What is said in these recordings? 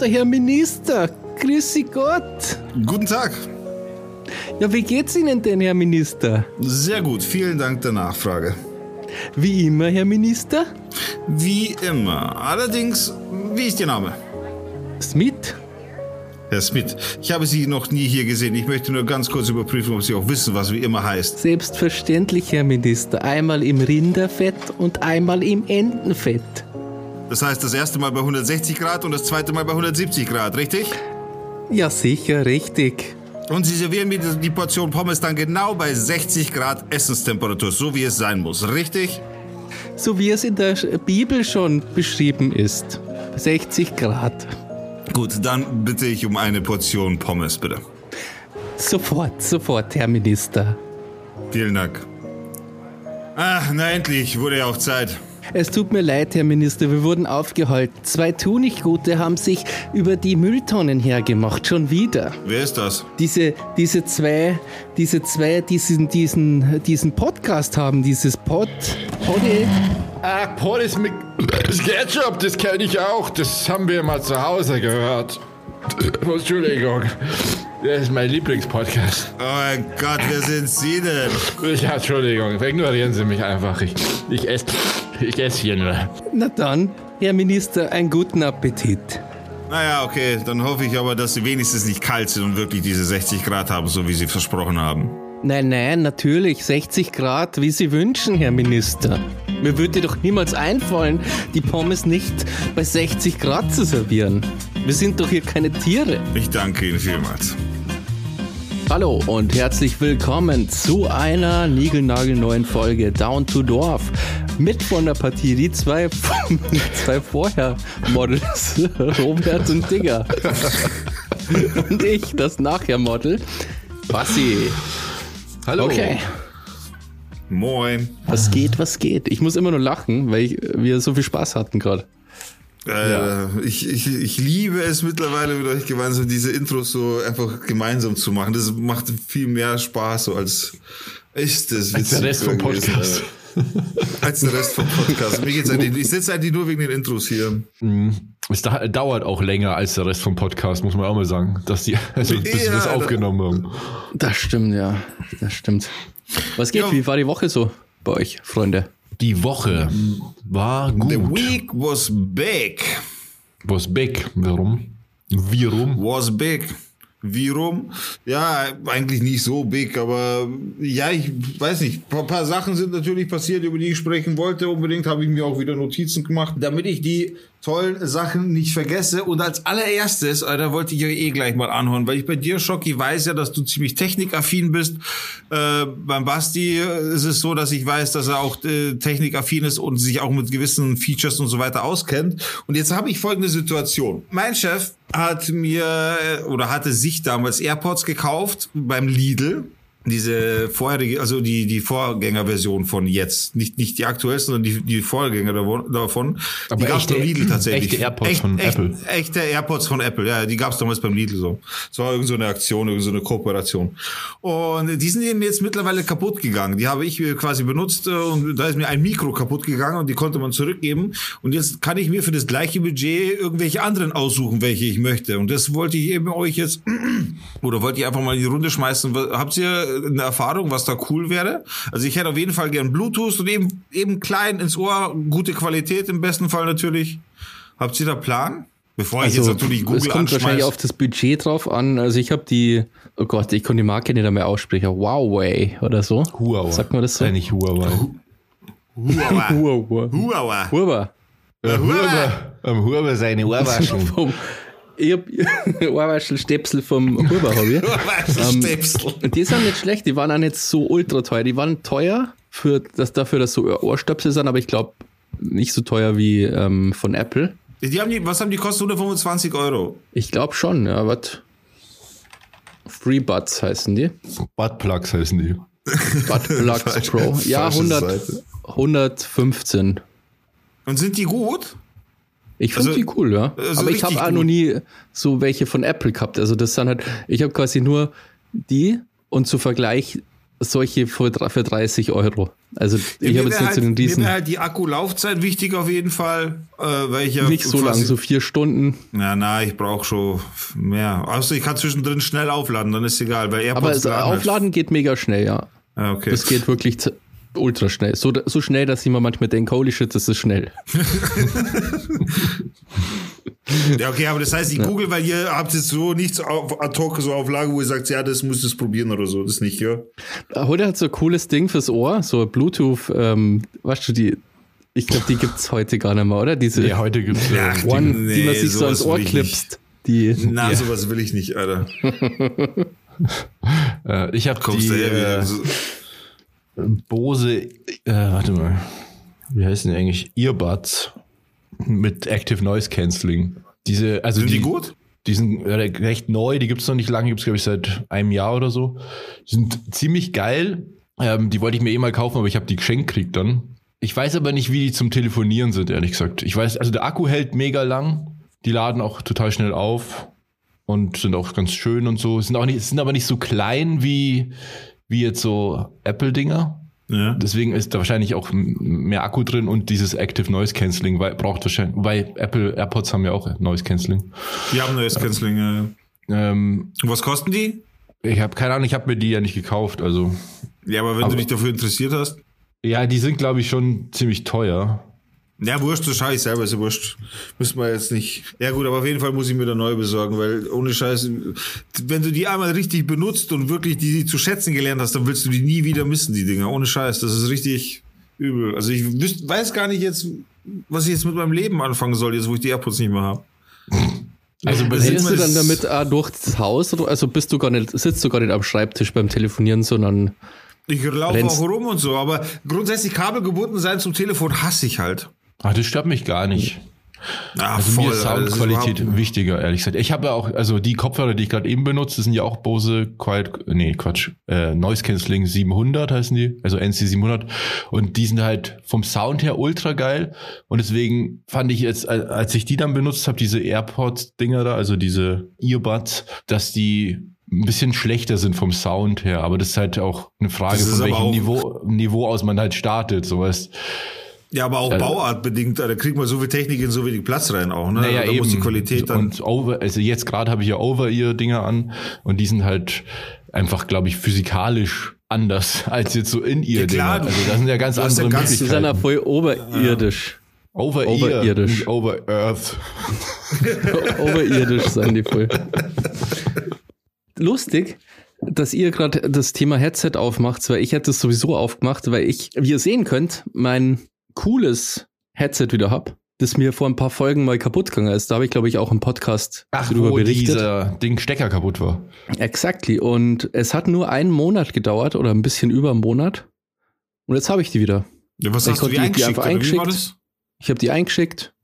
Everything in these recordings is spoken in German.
der Herr Minister. Grüßi Gott. Guten Tag. Ja, wie geht's Ihnen denn, Herr Minister? Sehr gut, vielen Dank der Nachfrage. Wie immer, Herr Minister? Wie immer. Allerdings, wie ist Ihr Name? Smith? Herr Smith, ich habe Sie noch nie hier gesehen. Ich möchte nur ganz kurz überprüfen, ob Sie auch wissen, was wie immer heißt. Selbstverständlich, Herr Minister. Einmal im Rinderfett und einmal im Entenfett. Das heißt, das erste Mal bei 160 Grad und das zweite Mal bei 170 Grad, richtig? Ja, sicher, richtig. Und Sie servieren mir die Portion Pommes dann genau bei 60 Grad Essenstemperatur, so wie es sein muss, richtig? So wie es in der Bibel schon beschrieben ist. 60 Grad. Gut, dann bitte ich um eine Portion Pommes, bitte. Sofort, sofort, Herr Minister. Vielen Dank. Ach, na endlich, wurde ja auch Zeit. Es tut mir leid, Herr Minister, wir wurden aufgehalten. Zwei Tunichtgute haben sich über die Mülltonnen hergemacht, schon wieder. Wer ist das? Diese, diese zwei, diese zwei, diesen, diesen, diesen Podcast haben, dieses Pod, Poddy. Ah, Pommes mit Ketchup, das kenne ich auch. Das haben wir mal zu Hause gehört. Entschuldigung. Das ist mein Lieblingspodcast. Oh mein Gott, wer sind Sie denn? Ja, Entschuldigung, ignorieren Sie mich einfach. Ich, ich esse ich ess hier nur. Na dann, Herr Minister, einen guten Appetit. Naja, okay, dann hoffe ich aber, dass Sie wenigstens nicht kalt sind und wirklich diese 60 Grad haben, so wie Sie versprochen haben. Nein, nein, natürlich 60 Grad, wie Sie wünschen, Herr Minister. Mir würde doch niemals einfallen, die Pommes nicht bei 60 Grad zu servieren. Wir sind doch hier keine Tiere. Ich danke Ihnen vielmals. Hallo und herzlich willkommen zu einer niegelnagelneuen Folge Down to Dorf. Mit von der Partie die zwei, zwei Vorher-Models, Robert und Digger. Und ich, das Nachher-Model, Bassi. Hallo. Okay. Moin. Was geht, was geht? Ich muss immer nur lachen, weil ich, wir so viel Spaß hatten gerade. Äh, ich, ich, ich liebe es mittlerweile mit euch gemeinsam diese Intros so einfach gemeinsam zu machen. Das macht viel mehr Spaß so als ist das Als der Rest vom Podcast. äh, Als der Rest vom Podcast. Mir geht's eigentlich, ich sitze eigentlich nur wegen den Intros hier. Es da, dauert auch länger als der Rest vom Podcast, muss man auch mal sagen. Dass die, also, bis wir Ja, das da- aufgenommen haben. Das stimmt, ja. Das stimmt. Was geht? Ja. Wie war die Woche so bei euch, Freunde? Die Woche war The gut. week was big. Was big? Warum? Wie rum? Was big. Wie rum? Ja, eigentlich nicht so big, aber ja, ich weiß nicht. Ein paar, paar Sachen sind natürlich passiert, über die ich sprechen wollte. Unbedingt habe ich mir auch wieder Notizen gemacht, damit ich die tollen Sachen nicht vergesse. Und als allererstes, Alter, wollte ich euch eh gleich mal anhören, weil ich bei dir, Schocki, weiß ja, dass du ziemlich technikaffin bist. Äh, beim Basti ist es so, dass ich weiß, dass er auch äh, technikaffin ist und sich auch mit gewissen Features und so weiter auskennt. Und jetzt habe ich folgende Situation. Mein Chef hat mir äh, oder hatte sich damals AirPods gekauft beim Lidl. Diese vorherige, also die, die Vorgängerversion von jetzt. Nicht, nicht die aktuellste, sondern die, die Vorgänger davon-. Aber die gab's echte- beim Lidl tatsächlich. echte AirPods von Apple. Echte AirPods von Apple, ja, die gab's damals beim Lidl so. Es war irgend so eine Aktion, irgend so eine Kooperation. Und die sind eben jetzt mittlerweile kaputt gegangen. Die habe ich quasi benutzt äh, und da ist mir ein Mikro kaputt gegangen und die konnte man zurückgeben. Und jetzt kann ich mir für das gleiche Budget irgendwelche anderen aussuchen, welche ich möchte. Und das wollte ich eben euch jetzt, oder wollte ich einfach mal in die Runde schmeißen. Habt ihr eine Erfahrung, was da cool wäre? Also ich hätte auf jeden Fall gern Bluetooth und eben, eben klein ins Ohr, gute Qualität im besten Fall natürlich. Habt ihr da Plan? Bevor ich jetzt natürlich Google Also, es kommt wahrscheinlich auf das Budget drauf an. Also ich habe die, oh Gott, ich konnte die Marke nicht mehr aussprechen. Huawei oder so. Huawei. Sagt man das so? Nein, nicht Huawei. Huawei. Huawei. Huawei. Huawei. Huawei. Am Huawei seine Ohrwaschen. Vom, ich hab Ohrwaschelstäpsel vom Huawei habe ich. Ähm, Stäpsel. Und die sind nicht schlecht, die waren auch nicht so ultra teuer. Die waren teuer für das dafür, dass so Ohrstöpsel sind, aber ich glaube nicht so teuer wie ähm, von Apple. Die haben die, was haben die kostet? 125 Euro. Ich glaube schon, ja, was? Free Buds heißen die. Buttplugs heißen die. Bud Plugs Falsch- Pro. Ja, falsche 100, Seite. 115. Und sind die gut? Ich finde Also- die cool, ja. also Aber ich habe auch noch nie so welche von Apple gehabt. Also das sind halt, ich habe quasi nur die und zu Vergleich solche für, für 30 Euro. Also ich habe jetzt nicht so den halt, mir halt die Akkulaufzeit wichtig auf jeden Fall, äh, weil ich ja nicht so lang, so vier Stunden. Na, na, ich brauche schon mehr. Außer ich kann zwischendrin schnell aufladen, dann ist egal. Weil AirPods Aber halt- Aufladen geht mega schnell, ja. Ah, okay. Das geht wirklich ultra schnell. So, so schnell, dass ich mir manchmal denke, holy shit, das ist schnell. Ja, okay, aber das heißt, ich google, weil ihr habt jetzt so nichts auf, ad hoc so auf Lage, wo ihr sagt, ja, das müsst ihr probieren oder so. Das nicht, ja? Heute hat so ein cooles Ding fürs Ohr, so Bluetooth, ähm, weißt du, die, ich glaube, die gibt's heute gar nicht mehr, oder? Diese Nee, heute gibt's äh, Ach, One, die- die man nee, sich so ans Ohr klipst. Die, Na, sowas will ich nicht, Alter. äh, ich habe die du äh, Bose, äh, warte mal, wie heißen die eigentlich? Earbuds mit Active Noise Cancelling. Diese, also Sind die gut? Die sind recht neu, die gibt's noch nicht lange, gibt's glaube ich seit einem Jahr oder so. Die sind ziemlich geil. Ähm, die wollte ich mir eh mal kaufen, aber ich habe die geschenkt gekriegt dann. Ich weiß aber nicht, wie die zum Telefonieren sind, ehrlich gesagt. Ich weiß, also der Akku hält mega lang. Die laden auch total schnell auf und sind auch ganz schön und so. Sind auch nicht, sind aber nicht so klein wie, wie jetzt so Apple-Dinger. Ja. Deswegen ist da wahrscheinlich auch mehr Akku drin und dieses Active Noise Cancelling weil, braucht wahrscheinlich, weil Apple AirPods haben ja auch Noise Cancelling. Die haben neues Canceling. Ja. Ähm, Und was kosten die? ich habe keine Ahnung, ich habe mir die ja nicht gekauft. Also Ja, aber wenn Aber- du dich dafür interessiert hast. ja, die sind glaube ich schon ziemlich teuer. Ja, wurscht, das schau ich selber, ist ja wurscht. Müssen wir jetzt nicht. Ja gut, aber auf jeden Fall muss ich mir da neu besorgen, weil ohne Scheiß, wenn du die einmal richtig benutzt und wirklich die zu schätzen gelernt hast, dann willst du die nie wieder missen, die Dinger. Ohne Scheiß, das ist richtig übel. Also ich wüs- weiß gar nicht jetzt, was ich jetzt mit meinem Leben anfangen soll, jetzt wo ich die AirPods nicht mehr habe. Also Rennst du dann damit auch durch das Haus? Oder, also bist du gar nicht, sitzt du gar nicht am Schreibtisch beim Telefonieren, sondern Ich laufe auch rum und so, aber grundsätzlich kabelgebunden sein zum Telefon hasse ich halt. Ach, das stört mich gar nicht. Ah, Also mir ist Alter, das ist Soundqualität überhaupt- wichtiger, ehrlich gesagt. Ich habe ja auch, also die Kopfhörer, die ich gerade eben benutze, sind ja auch Bose Quiet, nee, Quatsch, äh, Noise Cancelling 700 heißen die, also NC 700. Und die sind halt vom Sound her ultra geil. Und deswegen fand ich jetzt, al- als ich die dann benutzt habe, diese AirPods-Dinger da, also diese Earbuds, dass die ein bisschen schlechter sind vom Sound her. Aber das ist halt auch eine Frage, von welchem Niveau, Niveau aus man halt startet, sowas. Ja, aber auch bauartbedingt, da kriegt man so viel Technik in so wenig Platz rein auch, ne? Naja, da eben. muss die Qualität dann. und over, also jetzt gerade habe ich ja Over-Ear-Dinger an und die sind halt einfach, glaube ich, physikalisch anders als jetzt so In-Ear-Dinger. klar, du- also das sind ja ganz hast ja andere ganz- die sind ja Möglichkeiten. voll oberirdisch. Over-Ear, Overirdisch. nicht Over-Earth. Oberirdisch sind die voll. Lustig, dass ihr gerade das Thema Headset aufmacht, weil ich hätte es sowieso aufgemacht, weil ich, wie ihr sehen könnt, mein cooles Headset wieder hab, das mir vor ein paar Folgen mal kaputt gegangen ist. Da habe ich, glaube ich, auch im Podcast Ach, drüber wo berichtet. dieser Ding Stecker kaputt war. Exactly. Und es hat nur einen Monat gedauert oder ein bisschen über einen Monat. Und jetzt habe ich die wieder. Ja, was Ich hast du die die- die eingeschickt? eingeschickt. Ich habe die eingeschickt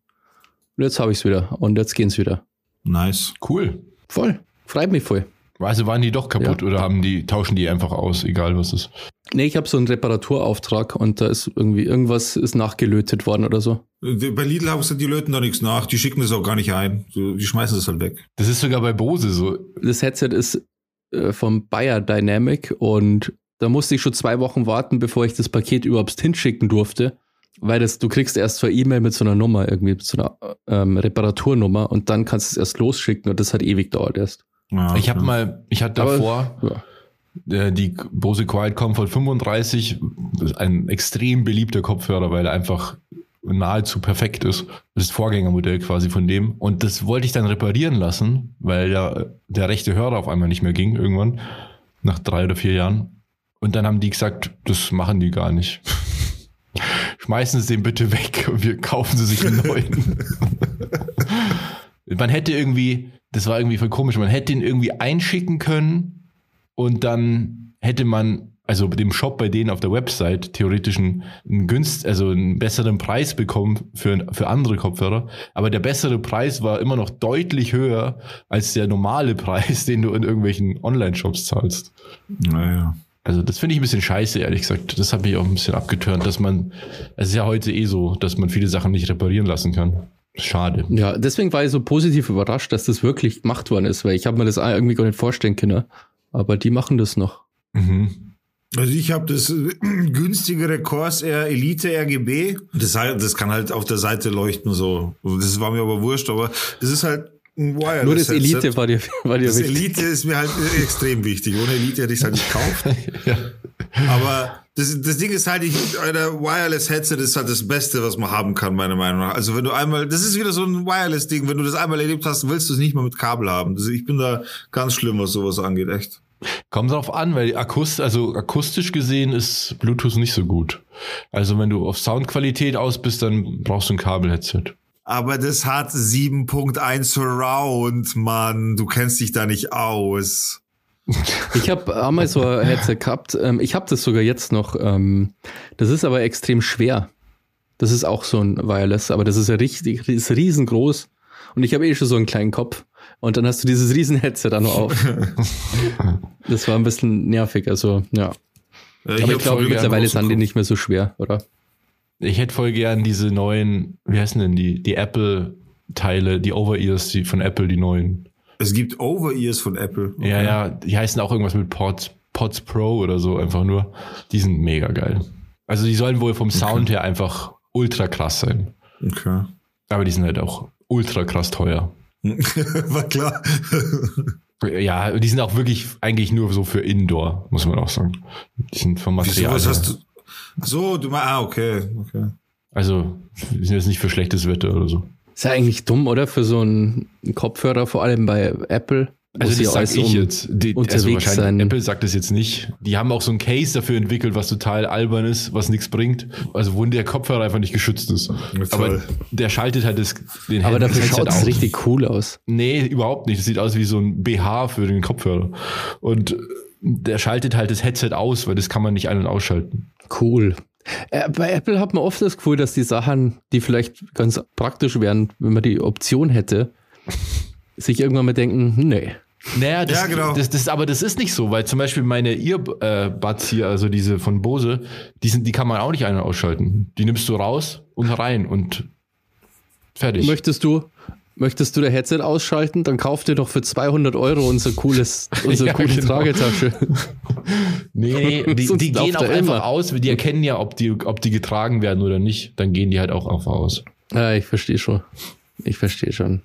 und jetzt habe ich es wieder. Und jetzt gehen's wieder. Nice. Cool. Voll. Freut mich voll. Also waren die doch kaputt Ja. oder haben die, tauschen die einfach aus, egal was ist. Nee, ich habe so einen Reparaturauftrag und da ist irgendwie irgendwas ist nachgelötet worden oder so. Bei Lidl haben sie, die löten da nichts nach, die schicken das auch gar nicht ein. Die schmeißen das halt weg. Das ist sogar bei Bose so. Das Headset ist äh, vom Bayer Dynamic und da musste ich schon zwei Wochen warten, bevor ich das Paket überhaupt hinschicken durfte. Weil das, du kriegst erst so eine E-Mail mit so einer Nummer, irgendwie mit so einer ähm, Reparaturnummer und dann kannst du es erst losschicken und das hat ewig dauert erst. Ja, Ich habe mal, ich hatte Aber- davor Ja. äh, die Bose Quiet Comfort 35, das ist ein extrem beliebter Kopfhörer, weil er einfach nahezu perfekt ist. Das ist das Vorgängermodell quasi von dem. Und das wollte ich dann reparieren lassen, weil der, der rechte Hörer auf einmal nicht mehr ging irgendwann, nach drei oder vier Jahren. Und dann haben die gesagt, das machen die gar nicht. Schmeißen Sie den bitte weg und wir kaufen Sie sich einen neuen. man hätte irgendwie, das war irgendwie voll komisch, man hätte ihn irgendwie einschicken können und dann hätte man, also dem Shop bei denen auf der Website theoretisch einen, einen günst, also einen besseren Preis bekommen für, für andere Kopfhörer. Aber der bessere Preis war immer noch deutlich höher als der normale Preis, den du in irgendwelchen Online-Shops zahlst. Naja. Also das finde ich ein bisschen scheiße, ehrlich gesagt. Das hat mich auch ein bisschen abgeturnt, dass man, es ist ja heute eh so, dass man viele Sachen nicht reparieren lassen kann. Schade. Ja, deswegen war ich so positiv überrascht, dass das wirklich gemacht worden ist, weil ich habe mir das irgendwie gar nicht vorstellen können. Aber die machen das noch. Mhm. Also ich habe das äh, günstigere Corsair Elite RGB. Das, das kann halt auf der Seite leuchten so. Das war mir aber wurscht, aber es ist halt ein Wireless Nur das Headset. Elite war dir, war dir Das wichtig. Elite ist mir halt extrem wichtig. Ohne Elite hätte ich es halt nicht gekauft. ja. Aber das, das Ding ist halt, ich, ein Wireless Headset ist halt das Beste, was man haben kann, meiner Meinung nach. Also wenn du einmal, das ist wieder so ein Wireless Ding. Wenn du das einmal erlebt hast, willst du es nicht mehr mit Kabel haben. Das, ich bin da ganz schlimm, was sowas angeht, echt. Kommt drauf an, weil akust also akustisch gesehen ist Bluetooth nicht so gut. Also wenn du auf Soundqualität aus bist, dann brauchst du ein Kabel-Headset. Aber das hat 7.1 Surround, Mann. Du kennst dich da nicht aus. Ich habe einmal so ein Headset gehabt. Ähm, ich habe das sogar jetzt noch. Ähm, das ist aber extrem schwer. Das ist auch so ein Wireless, aber das ist ja richtig, ist riesengroß. Und ich habe eh schon so einen kleinen Kopf. Und dann hast du dieses riesen Headset da noch auf. das war ein bisschen nervig, also ja. Ja, Aber ich glaube, mittlerweile sind die nicht mehr so schwer, oder? Ich hätte voll gern diese neuen, wie heißen denn die, die Apple-Teile, die Over-Ears die von Apple, die neuen. Es gibt Over-Ears von Apple. Ja, ja, die heißen auch irgendwas mit Pods, Pods Pro oder so einfach nur. Die sind mega geil. Also die sollen wohl vom Sound her einfach ultra krass sein. Okay. Aber die sind halt auch ultra krass teuer. War klar. Ja, die sind auch wirklich eigentlich nur so für Indoor, muss man auch sagen. Die sind vom Wieso, Material. was her. hast du? Ach So, du meinst, ah, okay, okay. Also, die sind jetzt nicht für schlechtes Wetter oder so. Ist ja eigentlich dumm, oder? Für so einen Kopfhörer, vor allem bei Apple. Also das sag ich um- jetzt. Die, also wahrscheinlich sein. Apple sagt das jetzt nicht. Die haben auch so ein Case dafür entwickelt, was total albern ist, was nichts bringt. Also wo der Kopfhörer einfach nicht geschützt ist. Ja, Aber der schaltet halt das, den Aber das dafür Headset schaut es richtig cool aus. Nee, überhaupt nicht. Das sieht aus wie so ein BH für den Kopfhörer. Und der schaltet halt das Headset aus, weil das kann man nicht ein- und ausschalten. Cool. Äh, bei Apple hat man oft das Gefühl, dass die Sachen, die vielleicht ganz praktisch wären, wenn man die Option hätte, sich irgendwann mal denken, nee. Naja, das, Ja, genau. das, das, aber das ist nicht so, weil zum Beispiel meine Earbuds hier, also diese von Bose, die, sind, die kann man auch nicht ein- und ausschalten. Die nimmst du raus und rein und fertig. Möchtest du, möchtest du der Headset ausschalten, dann kauf dir doch für 200 Euro unser cooles, unsere Ja, coole genau. Tragetasche. Nee, nee, die, die gehen auch einfach immer. aus, die erkennen ja, ob die, ob die getragen werden oder nicht. Dann gehen die halt auch einfach aus. Ja, ich verstehe schon. Ich verstehe schon.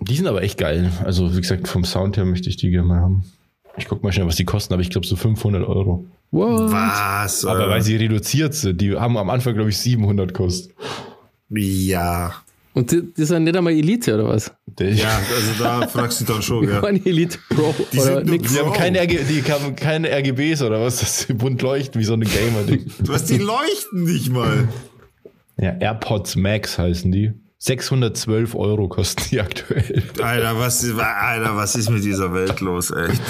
Die sind aber echt geil. Also, wie gesagt, vom Sound her möchte ich die gerne mal haben. Ich guck mal schnell, was die kosten, aber ich glaube so 500 Euro. What? Was? Aber äh, weil sie reduziert sind, die haben am Anfang, glaube ich, 700 kostet. ja. Und die, die sind nicht einmal Elite, oder was? Ja, also da fragst du dann schon, ja. Meine Elite Pro Die oder sind nur. Die haben keine, RG, die haben keine RGBs oder was, dass sie bunt leuchten wie so eine Gamer-Ding. Was, die leuchten nicht mal. ja, AirPods Max heißen die. 612 Euro kosten die aktuell. Alter, was, Alter, was ist mit dieser Welt los, echt?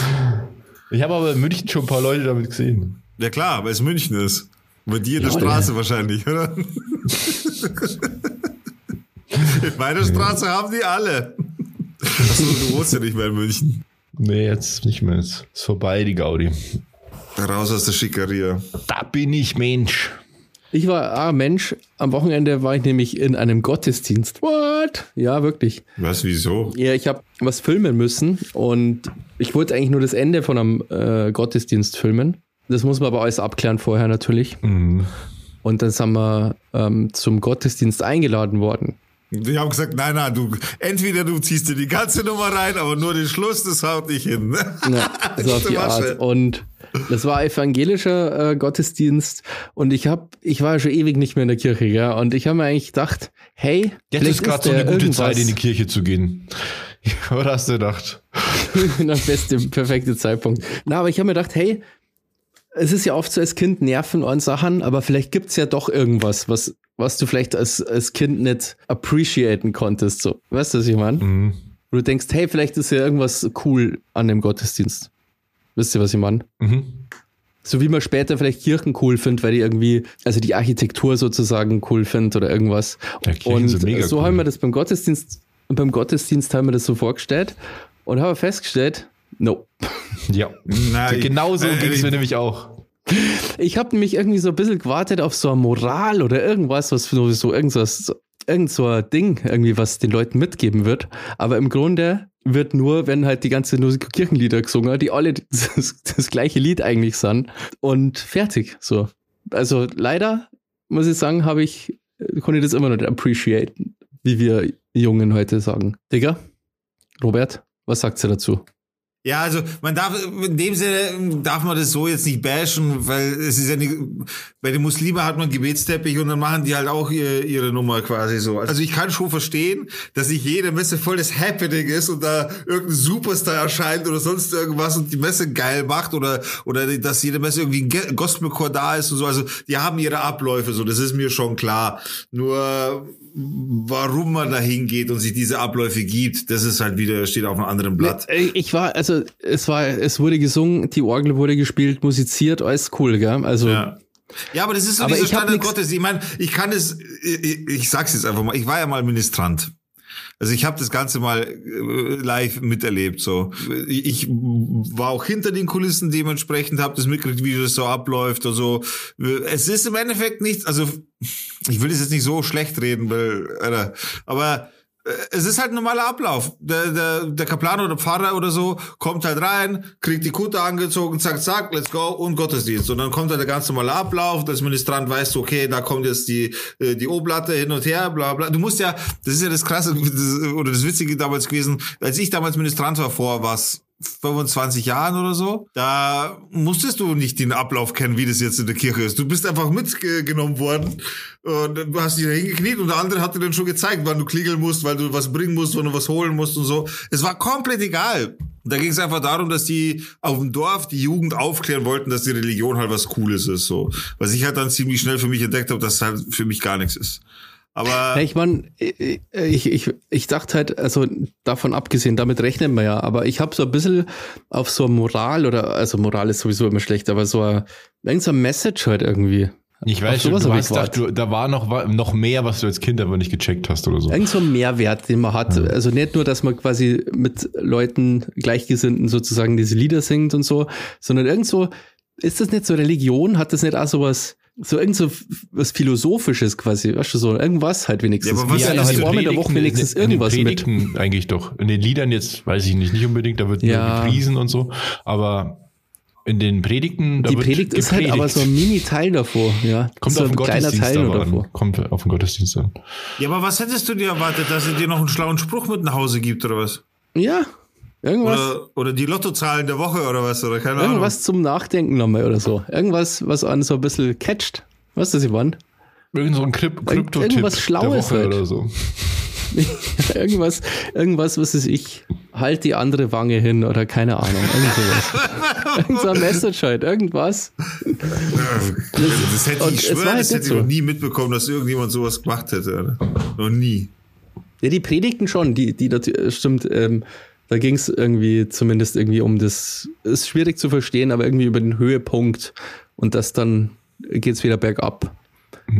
Ich habe aber in München schon ein paar Leute damit gesehen. Ja klar, weil es München ist. Bei dir in der Straße wahrscheinlich, oder? in meiner Straße haben die alle. Achso, du wohnst ja nicht mehr in München. Nee, jetzt nicht mehr. Jetzt ist vorbei, die Gaudi. Raus aus der Schickeria. Da bin ich Mensch. Ich war, ah Mensch, am Wochenende war ich nämlich in einem Gottesdienst. What? Ja, wirklich. Was, wieso? Ja, ich habe was filmen müssen und ich wollte eigentlich nur das Ende von einem äh, Gottesdienst filmen. Das muss man aber alles abklären vorher natürlich. Mhm. Und dann sind wir ähm, zum Gottesdienst eingeladen worden. Die haben gesagt, nein, nein, du, entweder du ziehst dir die ganze Nummer rein, aber nur den Schluss, das haut nicht hin. Ja, so auf die. Art. Und das war evangelischer äh, Gottesdienst und ich hab, ich war schon ewig nicht mehr in der Kirche, ja. Und ich habe mir eigentlich gedacht, hey, Jetzt vielleicht ist gerade so eine gute irgendwas- Zeit, in die Kirche zu gehen. Oder hast du gedacht? der beste, perfekte Zeitpunkt. Na, aber ich habe mir gedacht, hey, es ist ja oft so als Kind Nerven und Sachen, aber vielleicht gibt's ja doch irgendwas, was, was du vielleicht als, als Kind nicht appreciaten konntest. So. Weißt du, was ich meine? Mhm. Wo du denkst, hey, vielleicht ist ja irgendwas cool an dem Gottesdienst. Wisst ihr, was ich meine? Mhm. So wie man später vielleicht Kirchen cool findet, weil die irgendwie, also die Architektur sozusagen cool findet oder irgendwas. Ja, und sind mega so cool. haben wir das beim Gottesdienst, beim Gottesdienst haben wir das so vorgestellt und haben festgestellt, no. Ja. Nein. Genau so ging es mir nämlich auch. Ich habe nämlich irgendwie so ein bisschen gewartet auf so eine Moral oder irgendwas, was so, irgendwas, irgend so ein Ding irgendwie, was den Leuten mitgeben wird. Aber im Grunde wird nur, wenn halt die ganze nur Kirchenlieder gesungen, die alle das, das gleiche Lied eigentlich sind und fertig. So. Also leider muss ich sagen, habe ich konnte ich das immer noch nicht appreciaten, wie wir Jungen heute sagen. Digga, Robert, was sagt sie dazu? Ja, also man darf in dem Sinne darf man das so jetzt nicht bashen, weil es ist ja nicht, bei den Muslimen hat man Gebetsteppich und dann machen die halt auch ihre, ihre Nummer quasi so. Also ich kann schon verstehen, dass nicht jede Messe voll das Happening ist und da irgendein Superstar erscheint oder sonst irgendwas und die Messe geil macht oder oder dass jede Messe irgendwie ein Gospelchor da ist und so. Also die haben ihre Abläufe so, das ist mir schon klar. Nur warum man da hingeht und sich diese Abläufe gibt, das ist halt wieder, steht auf einem anderen Blatt. Ich war, also es war, es wurde gesungen, die Orgel wurde gespielt, musiziert, alles cool, gell? Also. Ja. Ja, aber das ist so aber dieser Standard Gottes. Ich meine, ich kann es, ich, ich sag's jetzt einfach mal, ich war ja mal Ministrant. Also ich habe das Ganze mal äh, live miterlebt. So, ich war auch hinter den Kulissen dementsprechend, habe das mitgekriegt, wie das so abläuft. Also es ist im Endeffekt nichts. Also ich will das jetzt nicht so schlecht reden, weil, aber es ist halt ein normaler Ablauf. Der, der, der Kaplan oder Pfarrer oder so kommt halt rein, kriegt die Kutte angezogen, zack, zack, let's go und Gottesdienst. Und dann kommt halt der ganz normale Ablauf. Das Ministrant weiß, okay, da kommt jetzt die, äh, die Oblatte hin und her, bla, bla. Du musst ja, das ist ja das Krasse das, oder das Witzige damals gewesen, als ich damals Ministrant war vor was, 25 Jahren oder so, da musstest du nicht den Ablauf kennen, wie das jetzt in der Kirche ist. Du bist einfach mitgenommen worden und du hast dich da hingekniet und der andere hat dir dann schon gezeigt, wann du klingeln musst, weil du was bringen musst, wann du was holen musst und so. Es war komplett egal. Da ging es einfach darum, dass die auf dem Dorf die Jugend aufklären wollten, dass die Religion halt was Cooles ist. So. Was ich halt dann ziemlich schnell für mich entdeckt habe, dass es halt für mich gar nichts ist. Aber ja, ich meine, ich, ich, ich dachte halt, also davon abgesehen, damit rechnen wir ja, aber ich habe so ein bisschen auf so Moral oder, also Moral ist sowieso immer schlecht, aber so ein, irgend so ein Message halt irgendwie. Ich weiß schon, du hast gedacht, du, da war noch, noch mehr, was du als Kind aber nicht gecheckt hast oder so. Irgend so ein Mehrwert, den man hat. Ja. Also nicht nur, dass man quasi mit Leuten Gleichgesinnten sozusagen diese Lieder singt und so, sondern irgend so, ist das nicht so Religion? Hat das nicht auch sowas, so irgend so was Philosophisches quasi, weißt du, so irgendwas halt wenigstens. Ja, aber was ja, halt in der Woche wenigstens in, in irgendwas den mit. eigentlich doch. In den Liedern jetzt weiß ich nicht, nicht unbedingt, da wird ja. gepriesen und so, aber in den Predigten, da Die Predigt ist halt aber so ein Mini-Teil davor, ja. Kommt so auf den Gottesdienst Teil davor. Kommt auf den Gottesdienst an. Ja, aber was hättest du dir erwartet, dass er dir noch einen schlauen Spruch mit nach Hause gibt oder was? Ja, Irgendwas. Oder, oder die Lottozahlen der Woche oder was, oder keine Ahnung. Irgendwas zum Nachdenken nochmal oder so. Irgendwas, was einen so ein bisschen catcht. Was ist das, Yvonne? Irgend so ein Krypto-Tipp Irgendwas Schlaues halt. oder so. irgendwas, irgendwas, was ist ich, halt die andere Wange hin oder keine Ahnung. Irgend sowas. Irgend so ein Message halt, irgendwas. Das, das hätte ich, schwören, das hätte ich noch nie mitbekommen, dass irgendjemand sowas gemacht hätte. Noch nie. Ja, die Predigten schon, die, die, das stimmt, ähm, da ging es irgendwie zumindest irgendwie um das, ist schwierig zu verstehen, aber irgendwie über den Höhepunkt und das dann geht es wieder bergab.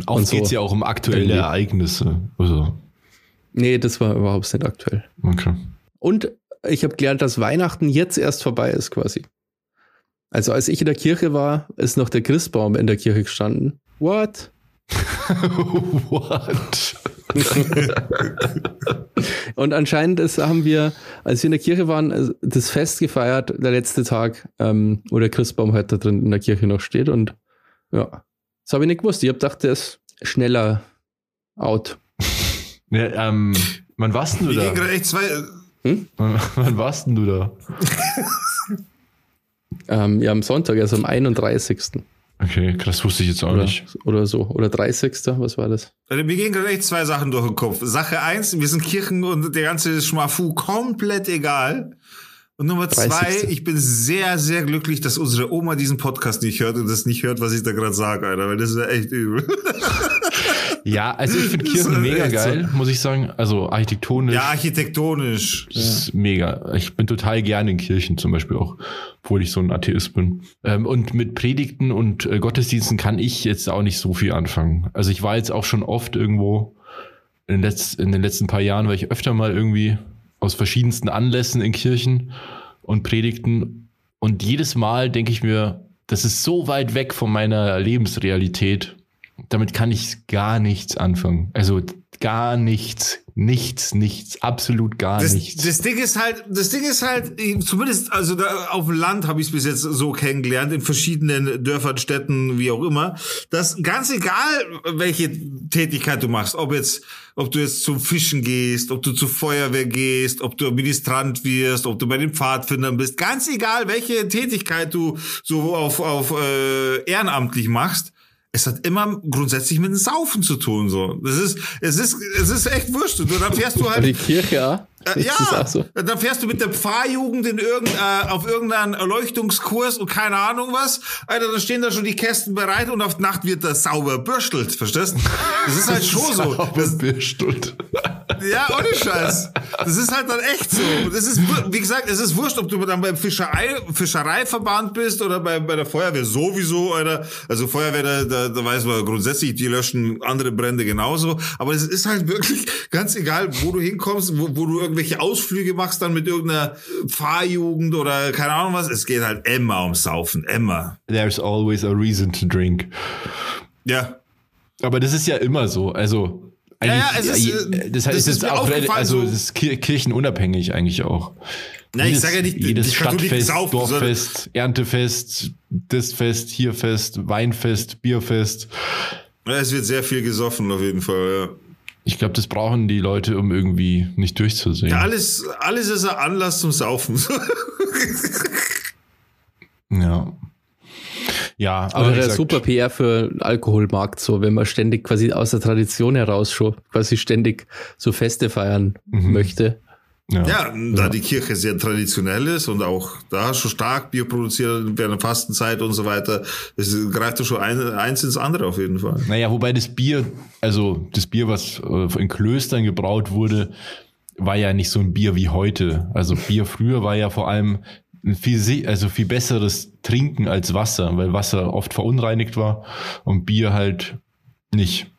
Auch geht es ja auch um aktuelle irgendwie. Ereignisse. Also. Nee, das war überhaupt nicht aktuell. Okay. Und ich habe gelernt, dass Weihnachten jetzt erst vorbei ist quasi. Also als ich in der Kirche war, ist noch der Christbaum in der Kirche gestanden. What? What? und anscheinend ist, haben wir, als wir in der Kirche waren, äh, das Fest gefeiert, der letzte Tag, ähm, wo der Christbaum halt da drin in der Kirche noch steht. Und ja, das habe ich nicht gewusst. Ich habe gedacht, der ist schneller out. Ja, ähm, wann warst denn du da? Echt zwei, hm? wann, wann warst denn du da? ähm, ja, am Sonntag, also am 31. Okay, das wusste ich jetzt auch oder, nicht. Oder so. Oder 30. Was war das? Also mir gehen gerade echt zwei Sachen durch den Kopf. Sache eins, wir sind Kirchen und der ganze Schmafu komplett egal. Und Nummer 30. zwei, ich bin sehr, sehr glücklich, dass unsere Oma diesen Podcast nicht hört und das nicht hört, was ich da gerade sage, Alter, weil das ist ja echt übel. Ja, also ich finde Kirchen mega geil, so. muss ich sagen. Also architektonisch. Ja, architektonisch. Ist ja. mega. Ich bin total gerne in Kirchen zum Beispiel auch, obwohl ich so ein Atheist bin. Ähm, und mit Predigten und äh, Gottesdiensten kann ich jetzt auch nicht so viel anfangen. Also ich war jetzt auch schon oft irgendwo in, letz-, in den letzten paar Jahren, war ich öfter mal irgendwie aus verschiedensten Anlässen in Kirchen und Predigten. Und jedes Mal denke ich mir, das ist so weit weg von meiner Lebensrealität damit kann ich gar nichts anfangen. Also gar nichts. Nichts, nichts, absolut gar Das, nichts. das Ding ist halt, das Ding ist halt, zumindest also da auf dem Land habe ich es bis jetzt so kennengelernt, in verschiedenen Dörfern, Städten, wie auch immer, dass ganz egal, welche Tätigkeit du machst, ob jetzt, ob du jetzt zum Fischen gehst, ob du zur Feuerwehr gehst, ob du Ministrant wirst, ob du bei den Pfadfindern bist, ganz egal, welche Tätigkeit du so auf, auf äh, ehrenamtlich machst, es hat immer grundsätzlich mit dem Saufen zu tun, so. Das ist, es ist, es ist echt wurscht. Du, dann fährst du halt. Die Kirche auch? Äh, das ja, so? dann fährst du mit der Pfarrjugend in irgendein, äh, auf irgendeinen Erleuchtungskurs und keine Ahnung was. Alter, da stehen da schon die Kästen bereit und auf Nacht wird da sauber bürstelt, verstehst? Das ist halt schon so. Das, Bürschtelt. ja, ohne Scheiß. Das ist halt dann echt so. Und es ist, wie gesagt, es ist wurscht, ob du dann beim Fischerei, Fischereiverband bist oder bei, bei der Feuerwehr sowieso, Alter. Also Feuerwehr, da, da, da weiß man grundsätzlich, die löschen andere Brände genauso. Aber es ist halt wirklich ganz egal, wo du hinkommst, wo, wo du irgendwelche Ausflüge machst dann mit irgendeiner Pfarrjugend oder keine Ahnung was. Es geht halt immer ums Saufen, immer. There's always a reason to drink. Ja. Aber das ist ja immer so. Also, Ja, ja, es ist, äh, äh, das, das ist auch, also so- das ist kir- kirchenunabhängig eigentlich auch. Na, ich sag ja nicht, jedes Stadtfest, saufen, Dorffest, Erntefest, das Fest, hier Fest, Weinfest, Bierfest. Ja, Es wird sehr viel gesoffen auf jeden Fall, ja. Ich glaube, das brauchen die Leute, um irgendwie nicht durchzusehen. Ja, alles, alles ist ein Anlass zum Saufen. Ja. Ja, aber Aber wie der super PR für den Alkoholmarkt, so wenn man ständig quasi aus der Tradition heraus schon quasi ständig so Feste feiern Mhm. möchte. Ja. ja, da die Kirche sehr traditionell ist und auch da schon stark Bier produziert während der Fastenzeit und so weiter, das greift ja schon ein, eins ins andere auf jeden Fall. Naja, wobei das Bier, also das Bier, was äh, in Klöstern gebraut wurde, war ja nicht so ein Bier wie heute. Also Bier früher war ja vor allem ein viel, also viel besseres Trinken als Wasser, weil Wasser oft verunreinigt war und Bier halt nicht.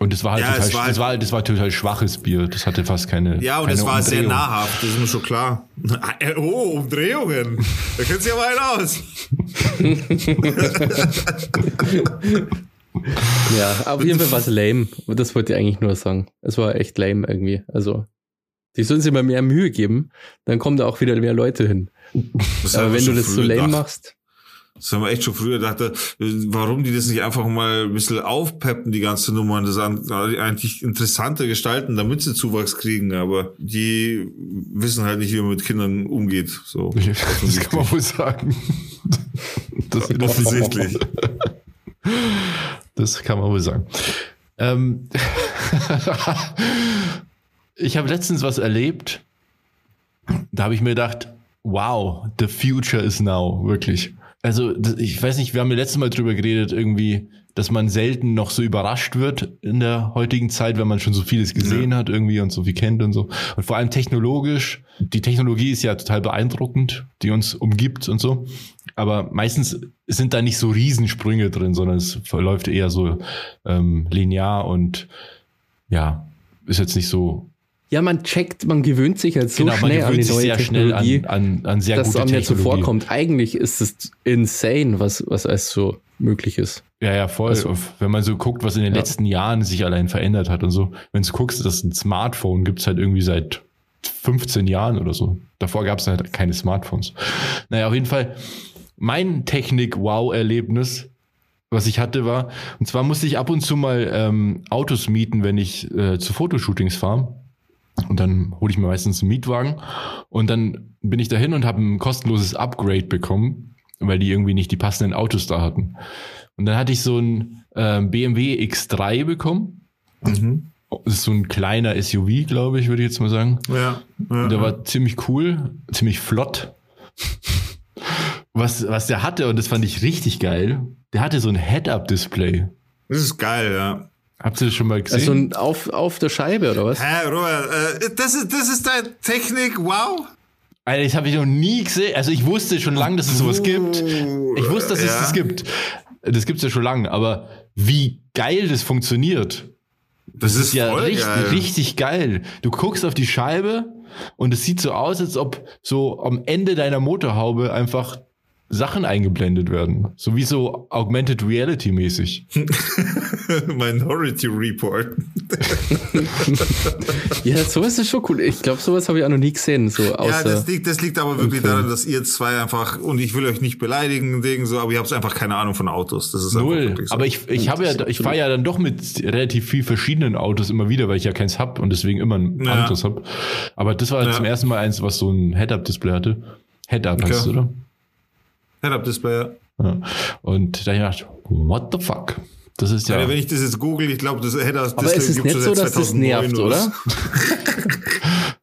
Und das war halt Ja, total, es war das halt- war, das war total schwaches Bier. Das hatte fast keine. Ja, und keine es war sehr Umdrehung. nahrhaft, das ist mir schon klar. Oh, Umdrehungen. Da kennst du ja mal aus. Ja, auf jeden Fall war es lame. Das wollte ich eigentlich nur sagen. Es war echt lame irgendwie. Also, die sollen sich mal mehr Mühe geben, dann kommen da auch wieder mehr Leute hin. Das Aber wenn du das so lame gedacht. machst, Das haben wir echt schon früher gedacht, äh, warum die das nicht einfach mal ein bisschen aufpeppen, die ganze Nummer, und das eigentlich interessanter gestalten, damit sie Zuwachs kriegen, aber die wissen halt nicht, wie man mit Kindern umgeht, so. Das kann man wohl sagen. Das, Offensichtlich. Das kann man wohl sagen. Ähm, ich habe letztens was erlebt. Da habe ich mir gedacht, wow, the future is now, wirklich. Also ich weiß nicht, wir haben ja letztes Mal drüber geredet, irgendwie, dass man selten noch so überrascht wird in der heutigen Zeit, wenn man schon so vieles gesehen hat irgendwie und so viel kennt und so. Und vor allem technologisch, die Technologie ist ja total beeindruckend, die uns umgibt und so. Aber meistens sind da nicht so Riesensprünge drin, sondern es verläuft eher so ähm, linear und ja, ist jetzt nicht so. Ja, man checkt, man gewöhnt sich halt so genau, schnell an die neue sehr schnell Technologie, an, an, an sehr dass es gute einem nicht so Technologie. vorkommt. Eigentlich ist es insane, was, was alles so möglich ist. Ja, ja, voll. Also- Wenn man so guckt, was in den Ja. letzten Jahren sich allein verändert hat und so. Wenn du guckst, dass ein Smartphone gibt's halt irgendwie seit 15 Jahren oder so. Davor gab's halt keine Smartphones. Naja, auf jeden Fall, mein Technik-Wow-Erlebnis, was ich hatte, war, und zwar musste ich ab und zu mal ähm, Autos mieten, wenn ich äh, zu Fotoshootings fahre. Und dann hole ich mir meistens einen Mietwagen. Und dann bin ich dahin und habe ein kostenloses Upgrade bekommen, weil die irgendwie nicht die passenden Autos da hatten. Und dann hatte ich so ein ähm, BMW X3 bekommen. Mhm. Das ist so ein kleiner SUV, glaube ich, würde ich jetzt mal sagen. Ja. ja. Und der war ziemlich cool, ziemlich flott. Was, was der hatte, und das fand ich richtig geil, der hatte so ein Head-Up-Display. Das ist geil, ja. Habt ihr das schon mal gesehen? Also ein auf, auf der Scheibe oder was? Hä, Robert, äh, das ist, das ist deine Technik, wow. Alter, das habe ich noch nie gesehen. Also ich wusste schon lange, dass es sowas gibt. Ich wusste, dass es Ja. das gibt. Das gibt's ja schon lange. Aber wie geil das funktioniert, Das ist ja voll richtig, geil. richtig geil. Du guckst auf die Scheibe und es sieht so aus, als ob so am Ende deiner Motorhaube einfach Sachen eingeblendet werden. So wie so Augmented Reality mäßig. Minority Report. ja, sowas ist schon cool. Ich glaube, sowas habe ich auch noch nie gesehen. So ja, außer das liegt, das liegt aber wirklich daran, dass ihr zwei einfach, und ich will euch nicht beleidigen, Ding, so, aber ihr habt einfach keine Ahnung von Autos. Das ist einfach Null. wirklich so. Aber ich, ich habe ja, ich fahre ja dann doch mit relativ viel verschiedenen Autos immer wieder, weil ich ja keins hab und deswegen immer ein Ja. anderes hab. Aber das war Ja. zum ersten Mal eins, was so ein Head-Up-Display hatte. Head-Up heißt es, Okay. oder? Head-Up-Display. Ja. Ja. Und da hab ich gedacht, what the fuck? Das ist ja. Ja. Wenn ich das jetzt google, ich glaube, das Head-Up-Display Aber es ist nicht so, dass das nervt, oder?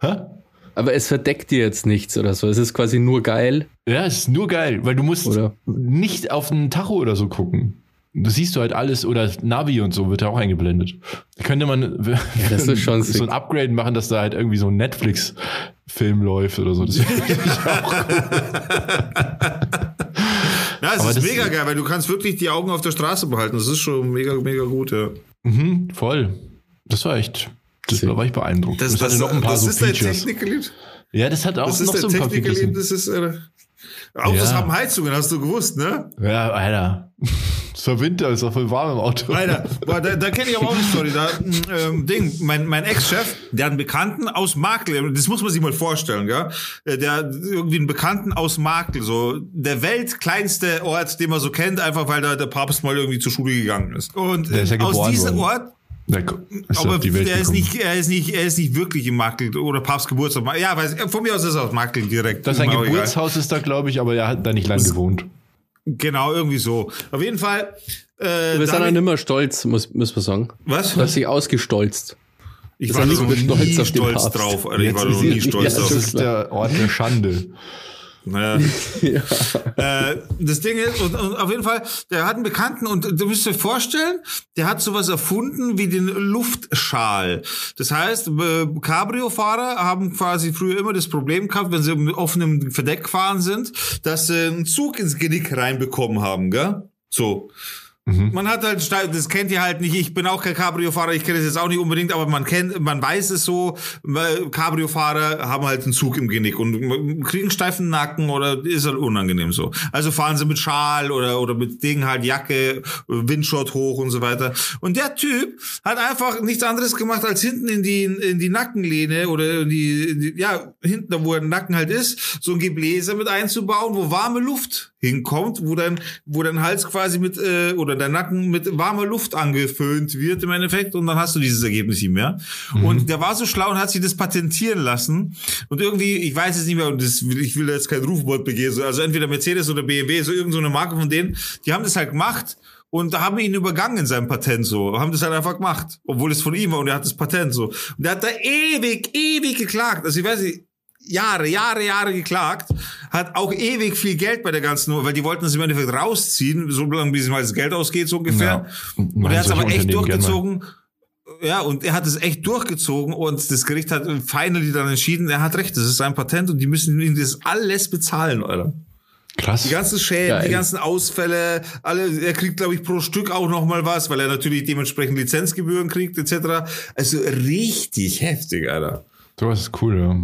Aber es verdeckt dir jetzt nichts oder so. Es ist quasi nur geil. Ja, es ist nur geil, weil du musst Oder? nicht auf den Tacho oder so gucken. Das siehst du halt alles oder Navi und so wird ja auch eingeblendet. Da könnte man das ist schon so ein Upgrade machen, dass da halt irgendwie so ein Netflix-Film läuft oder so. Das Ja, es Aber ist das- mega geil, weil du kannst wirklich die Augen auf der Straße behalten. Das ist schon mega, mega gut, ja. mhm, voll. Das war echt. Das da war ich beeindruckt. Das, hatte noch ein paar das so ist dein Features. Technikerlieb. Ja, das hat auch Das ist noch der so ein paar Features. Das ist, äh, Autos Ja. haben Heizungen, hast du gewusst, ne? Ja, Alter. Es war Winter, ist doch voll warm im Auto. Alter, boah, da, da kenne ich aber auch eine Story. Da, ähm, Ding, mein, mein Ex-Chef, der hat einen Bekannten aus Makel, das muss man sich mal vorstellen, gell? Äh, Der hat irgendwie einen Bekannten aus Makel, so der weltkleinste Ort, den man so kennt, einfach weil da der Papst mal irgendwie zur Schule gegangen ist. Und Der ist ja äh, aus diesem worden. Ort, ist aber der ist nicht, er ist nicht, er ist nicht wirklich im Makel oder Papst Geburtstag. Ja, weiß, von mir aus ist er aus Makel direkt. Das sein auch egal. Geburtshaus ist da, glaube ich, aber er hat da nicht lange gewohnt. Genau, irgendwie so. Auf jeden Fall. Äh, Wir sind nicht mehr stolz, muss, muss man sagen. was? Du hast dich ausgestolzt. Ich war da nicht nie stolz auf den stolz Papst? drauf, Alter. Ich war noch nie stolz ja, drauf. Das ist der Ort der Schande. Naja. äh, das Ding ist, und, und auf jeden Fall, der hat einen Bekannten und du müsst dir vorstellen, der hat sowas erfunden wie den Luftschal. Das heißt, äh, Cabrio-Fahrer haben quasi früher immer das Problem gehabt, wenn sie mit offenem Verdeck gefahren sind, dass sie einen Zug ins Genick reinbekommen haben, gell? So. Man hat halt, das kennt ihr halt nicht. Ich bin auch kein Cabrio-Fahrer, ich kenne das jetzt auch nicht unbedingt, aber man kennt, man weiß es so. Cabrio-Fahrer haben halt einen Zug im Genick und kriegen steifen Nacken oder ist halt unangenehm so. Also fahren sie mit Schal oder, oder mit Ding halt Jacke, Windschott hoch und so weiter. Und der Typ hat einfach nichts anderes gemacht, als hinten in die, in die Nackenlehne oder in die, in die ja, hinten, wo der Nacken halt ist, so ein Gebläse mit einzubauen, wo warme Luft hinkommt, wo dein, wo dein Hals quasi mit, äh, oder dein Nacken mit warmer Luft angeföhnt wird im Endeffekt und dann hast du dieses Ergebnis nicht mehr. Und der war so schlau und hat sich das patentieren lassen und irgendwie, ich weiß es nicht mehr, und das, ich will da jetzt kein Rufwort begehen, so, also entweder Mercedes oder BMW, so irgendeine so eine Marke von denen, die haben das halt gemacht und haben ihn übergangen in seinem Patent so, haben das halt einfach gemacht, obwohl es von ihm war und er hat das Patent so. Und der hat da ewig, ewig geklagt. Also ich weiß nicht, Jahre, Jahre, Jahre geklagt, hat auch ewig viel Geld bei der ganzen, weil die wollten es im Endeffekt rausziehen, so lange bis mal das Geld ausgeht, so ungefähr. Ja. Und er hat es aber echt durchgezogen. Ja, und er hat es echt durchgezogen und das Gericht hat finally dann entschieden, er hat recht, das ist sein Patent und die müssen ihm das alles bezahlen, Alter. Krass. Die ganzen Schäden, Geil. die ganzen Ausfälle, alle, er kriegt, glaube ich, pro Stück auch noch mal was, weil er natürlich dementsprechend Lizenzgebühren kriegt, etc. Also richtig heftig, Alter. Sowas ist cool, ja.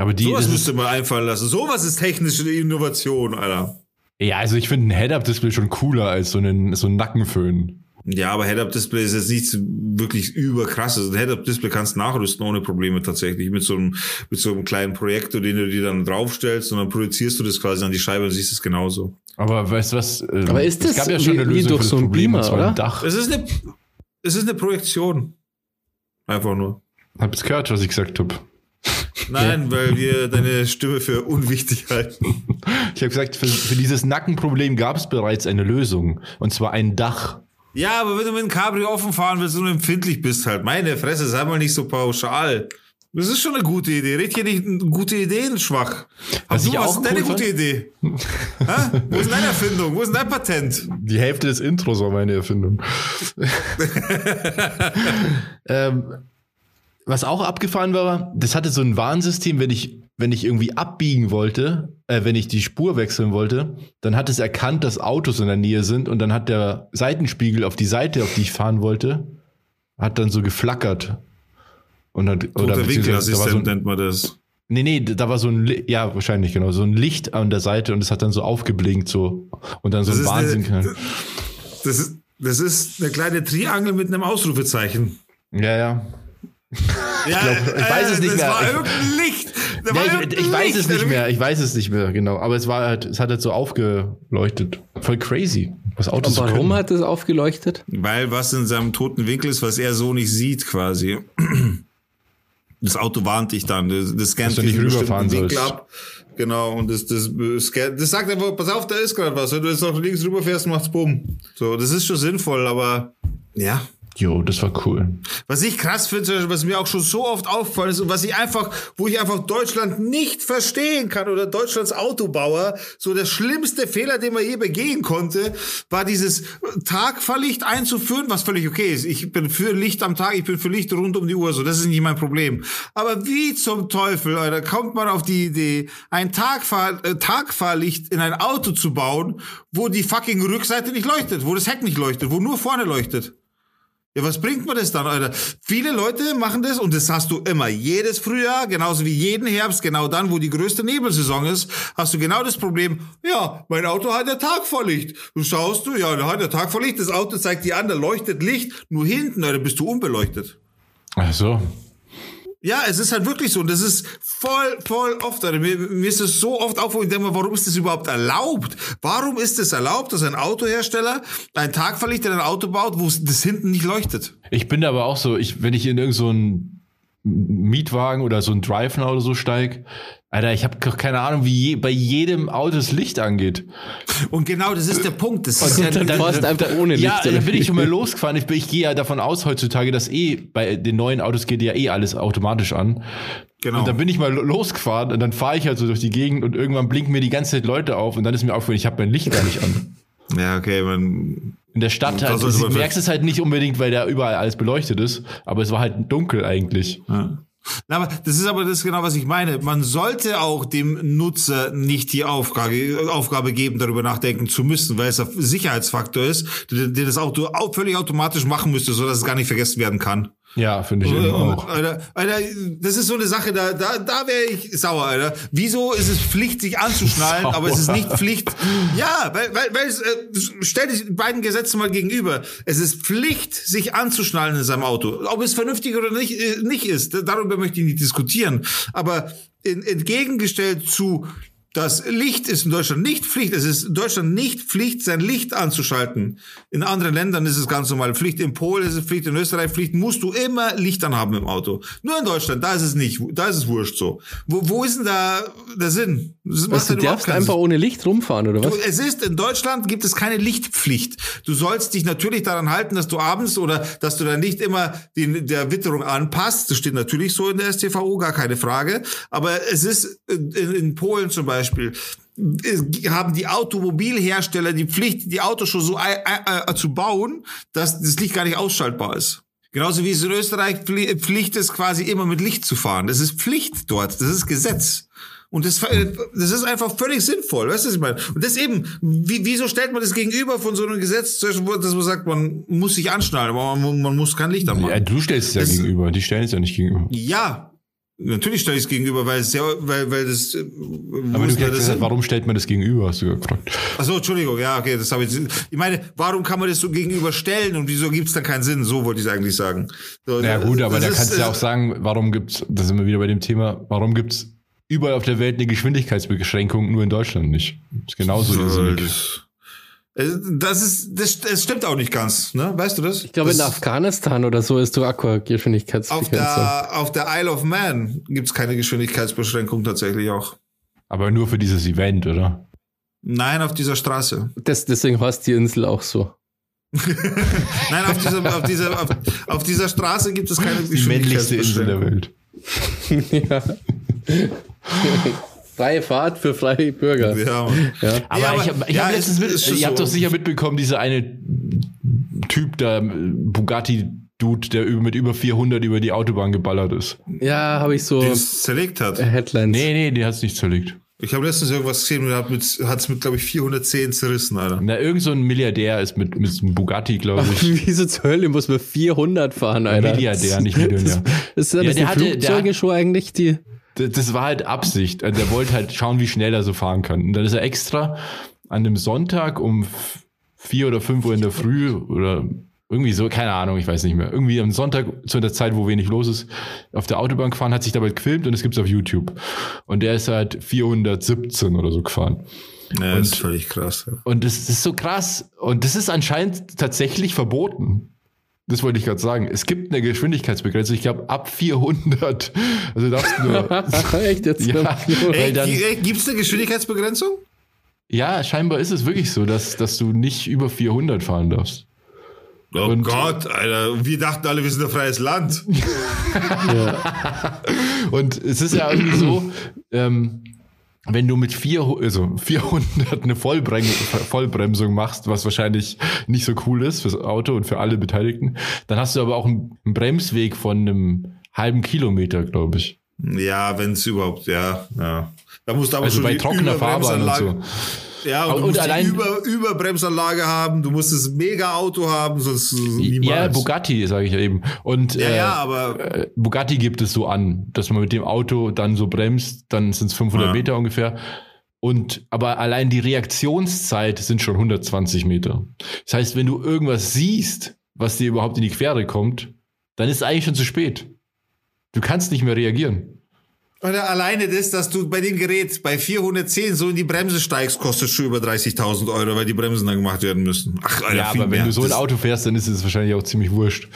Aber die, Sowas das müsste man einfallen lassen. Sowas ist technische Innovation, Alter. ja, also ich finde ein Head-Up-Display schon cooler als so einen, so ein Nackenföhn. Ja, aber Head-Up-Display ist jetzt nichts wirklich überkrasses. Ein Head-Up-Display kannst du nachrüsten ohne Probleme tatsächlich. Mit so einem, mit so einem kleinen Projektor, den du dir dann draufstellst und dann projizierst du das quasi an die Scheibe und siehst es genauso. Aber weißt du was? ähm, Aber ist es das gab ja wie- schon eine wie Lösung durch für das so einen Problem, Beamer, oder? ein Dach. Es ist eine, es ist eine Projektion. Einfach nur. Ihr gehört, was ich gesagt habe? Nein, weil wir deine Stimme für unwichtig halten. Ich habe gesagt, für, für dieses Nackenproblem gab es bereits eine Lösung. Und zwar ein Dach. Ja, aber wenn du mit dem Cabrio offen fahren willst und empfindlich bist halt, meine Fresse, sei mal nicht so pauschal. Das ist schon eine gute Idee. Red hier nicht gute Ideen schwach. Was du, was ist deine cool gute fand- Idee? Hä? Wo ist denn deine Erfindung? Wo ist denn dein Patent? Die Hälfte des Intros war meine Erfindung. ähm, was auch abgefahren war, das hatte so ein Warnsystem, wenn ich, wenn ich irgendwie abbiegen wollte, äh, wenn ich die Spur wechseln wollte, dann hat es erkannt, dass Autos in der Nähe sind und dann hat der Seitenspiegel auf die Seite, auf die ich fahren wollte, hat dann so geflackert. Und hat, oder war so ein, nennt man das. Nee, nee, da war so ein, ja, wahrscheinlich, genau, so ein Licht an der Seite und es hat dann so aufgeblinkt, so. Und dann so Das ein Wahnsinn. eine- Das ist, das ist eine kleine Triangel mit einem Ausrufezeichen. ja, ja. Ja, glaub, ich weiß es nicht das mehr. war Ich- irgendein Licht. Ja, war ich, irgendein ich weiß Licht. es nicht mehr, ich weiß es nicht mehr, genau. Aber es war halt, es hat halt so aufgeleuchtet. Voll crazy, was Autos Und warum können. hat es aufgeleuchtet? Weil was in seinem toten Winkel ist, was er so nicht sieht, quasi. Das Auto warnt dich dann. Das, das scannt nicht diesen rüberfahren Winkel sollst. ab. Genau, und das, das, scannt, das sagt einfach, pass auf, da ist gerade was. Wenn du jetzt noch links rüberfährst, macht's bumm. So, das ist schon sinnvoll, aber ja. Jo, das war cool. Was ich krass finde, was mir auch schon so oft aufgefallen ist und was ich einfach, wo ich einfach Deutschland nicht verstehen kann oder Deutschlands Autobauer, so der schlimmste Fehler, den man je begehen konnte, war dieses Tagfahrlicht einzuführen, was völlig okay ist. Ich bin für Licht am Tag, ich bin für Licht rund um die Uhr, so, das ist nicht mein Problem. Aber wie zum Teufel, Alter, kommt man auf die Idee, ein Tagfahr äh, Tagfahrlicht in ein Auto zu bauen, wo die fucking Rückseite nicht leuchtet, wo das Heck nicht leuchtet, wo nur vorne leuchtet? Ja, was bringt mir das dann, Alter? Viele Leute machen das und das hast du immer. Jedes Frühjahr, genauso wie jeden Herbst, genau dann, wo die größte Nebelsaison ist, hast du genau das Problem, ja, mein Auto hat ja Tagvorlicht. Du schaust du, ja, da hat er Tagvorlicht, das Auto zeigt dir an, da leuchtet Licht, nur hinten, Alter, bist du unbeleuchtet. Ach so. Ja, es ist halt wirklich so. Und das ist voll, voll oft. Alter. Mir, mir ist es so oft auf, wo ich denke mal, warum ist das überhaupt erlaubt? Warum ist es erlaubt, dass ein Autohersteller ein Tagverlicht in ein Auto baut, wo das hinten nicht leuchtet? Ich bin da aber auch so, ich, wenn ich in irgendeinen so einen Mietwagen oder so ein Drive-Now oder so steig, Alter, ich habe keine Ahnung, wie je, bei jedem Auto das Licht angeht. Und genau das ist der Punkt. Das ist ja, dann du einfach ohne Licht. Ja, oder da bin ich schon mal losgefahren. Ich, bin- ich gehe ja davon aus heutzutage, dass eh bei den neuen Autos geht ja eh alles automatisch an. genau. Und dann bin ich mal lo- losgefahren und dann fahre ich halt so durch die Gegend und irgendwann blinken mir die ganze Zeit Leute auf und dann ist mir aufgefallen, ich habe mein Licht gar nicht an. ja, okay, man, In der Stadt halt, du merkst es halt nicht unbedingt, weil da überall alles beleuchtet ist, aber es war halt dunkel eigentlich. Ja. Na, aber das ist aber das genau, was ich meine. Man sollte auch dem Nutzer nicht die Aufgabe, Aufgabe geben, darüber nachdenken zu müssen, weil es ein Sicherheitsfaktor ist, den, das Auto au- völlig automatisch machen müsste, sodass es gar nicht vergessen werden kann. Ja, finde ich eben auch. Alter, Alter, das ist so eine Sache, da, da, da wäre ich sauer, Alter. Wieso ist es Pflicht, sich anzuschnallen, Sauer. aber es ist nicht Pflicht. Ja, weil, weil, weil es, äh, stell dich beiden Gesetze mal gegenüber. Es ist Pflicht, sich anzuschnallen in seinem Auto. Ob es vernünftig oder nicht, äh, nicht ist, darüber möchte ich nicht diskutieren. Aber in, entgegengestellt zu das Licht ist in Deutschland nicht Pflicht. Es ist in Deutschland nicht Pflicht, sein Licht anzuschalten. In anderen Ländern ist es ganz normal Pflicht. In Polen ist es Pflicht, in Österreich Pflicht. Musst du immer Licht anhaben im Auto. Nur in Deutschland, da ist es nicht. Da ist es wurscht so. Wo, wo ist denn da der Sinn? Das Was, du darfst einfach ohne Licht rumfahren, oder was? Du, es ist, in Deutschland gibt es keine Lichtpflicht. Du sollst dich natürlich daran halten, dass du abends oder dass du dann nicht immer die, der Witterung anpasst. Das steht natürlich so in der STVO, gar keine Frage. Aber es ist in, in Polen zum Beispiel, äh, haben die Automobilhersteller die Pflicht, die Autos schon so äh, äh, zu bauen, dass das Licht gar nicht ausschaltbar ist. Genauso wie es in Österreich Pfli- Pflicht ist, quasi immer mit Licht zu fahren. Das ist Pflicht dort. Das ist Gesetz. Und das, das ist einfach völlig sinnvoll. Weißt du, was ich meine? Und das eben, wie, wieso stellt man das gegenüber von so einem Gesetz, dass man sagt, man muss sich anschnallen, aber man, man muss kein Licht anmachen. Ja, du stellst es ja Das- gegenüber, die stellen es ja nicht gegenüber. Ja, natürlich stelle ich es gegenüber, weil es ja, weil, weil das, äh, Aber du gesagt, das warum stellt man das gegenüber, hast du gefragt. Achso, Entschuldigung, ja, okay, das habe ich. Ich meine, warum kann man das so gegenüberstellen und wieso gibt es dann keinen Sinn? So wollte ich eigentlich sagen. So, Ja gut, aber das da kannst du ja äh, auch sagen, warum gibt's, da sind wir wieder bei dem Thema, warum gibt's überall auf der Welt eine Geschwindigkeitsbeschränkung, nur in Deutschland nicht? ist genauso irrsinnig. Das, äh, das ist, das, das stimmt auch nicht ganz, ne? Weißt du das? Ich glaube, in Afghanistan oder so ist du auf Aqua-Geschwindigkeitsbegrenzung. der, auf der Isle of Man gibt es keine Geschwindigkeitsbeschränkung tatsächlich auch. Aber nur für dieses Event, oder? Nein, auf dieser Straße. Das, deswegen heißt die Insel auch so. Nein, auf dieser, auf dieser, auf, auf dieser Straße gibt es keine Die männlichste Insel der Geschwindigkeitsbeschränkung. Welt. ja. Freie Fahrt für freie Bürger. Ja. Ja. Aber, Ja, aber- ich habe ich ja, hab es letztens mit, ihr habt so. doch sicher mitbekommen, dieser eine Typ, der Bugatti-Dude, der über- mit über 400 über die Autobahn geballert ist. Ja, habe ich so Den es zerlegt hat. Headlines. Nee, nee, die hat's nicht zerlegt. Ich habe letztens irgendwas gesehen und hat mit, hat's mit, glaube ich, 410 zerrissen, Alter. Na, irgend so ein Milliardär ist mit, mit einem Bugatti, glaube ich. Wieso zur Hölle muss man 400 fahren, Alter? Milliardär, nicht Millionär. Das, ist ja Ja, das der die hatte- der Flugzeuge hat- schon eigentlich, die... das, war halt Absicht. Also der wollte halt schauen, wie schnell er so fahren kann. Und dann ist er extra an dem Sonntag um vier oder fünf Uhr in der Früh oder irgendwie so, keine Ahnung, ich weiß nicht mehr. Irgendwie am Sonntag zu der Zeit, wo wenig los ist, auf der Autobahn gefahren, hat sich dabei gefilmt und es gibt's auf YouTube. Und der ist halt 417 oder so gefahren. Ja, das ist völlig krass. Ja. Und das, das ist so krass. Und das ist anscheinend tatsächlich verboten. Das wollte ich gerade sagen. Es gibt eine Geschwindigkeitsbegrenzung. Ich glaube, ab 400. Also darfst du nur. Echt jetzt? ja, Ey, dann, Gibt es eine Geschwindigkeitsbegrenzung? ja, scheinbar ist es wirklich so, dass, dass du nicht über 400 fahren darfst. Oh Und- Gott, Alter. Wir dachten alle, wir sind ein freies Land. Und es ist ja irgendwie so, ähm, wenn du mit vier, also 400 eine Vollbrem Vollbremsung machst, was wahrscheinlich nicht so cool ist fürs Auto und für alle Beteiligten, dann hast du aber auch einen Bremsweg von einem halben Kilometer, glaube ich. Ja, wenn es überhaupt, ja, ja. Da musst du aber Also schon bei trockener Fahrbahn und so. Ja, und, Und du musst allein- Über Überbremsanlage haben, du musst das Mega-Auto haben, sonst niemals. Ja, Bugatti, sage ich ja eben. Und Ja, äh, ja, aber äh, Bugatti gibt es so an, dass man mit dem Auto dann so bremst, dann sind es 500 Ja. Meter ungefähr. Und aber allein die Reaktionszeit sind schon 120 Meter. Das heißt, wenn du irgendwas siehst, was dir überhaupt in die Quere kommt, dann ist es eigentlich schon zu spät. Du kannst nicht mehr reagieren. Oder alleine das, dass du bei dem Gerät bei 410 so in die Bremse steigst, kostet schon über 30.000 Euro, weil die Bremsen dann gemacht werden müssen. Ach, Alter, ja, aber wenn mehr. du so ein Auto fährst, dann ist es wahrscheinlich auch ziemlich wurscht.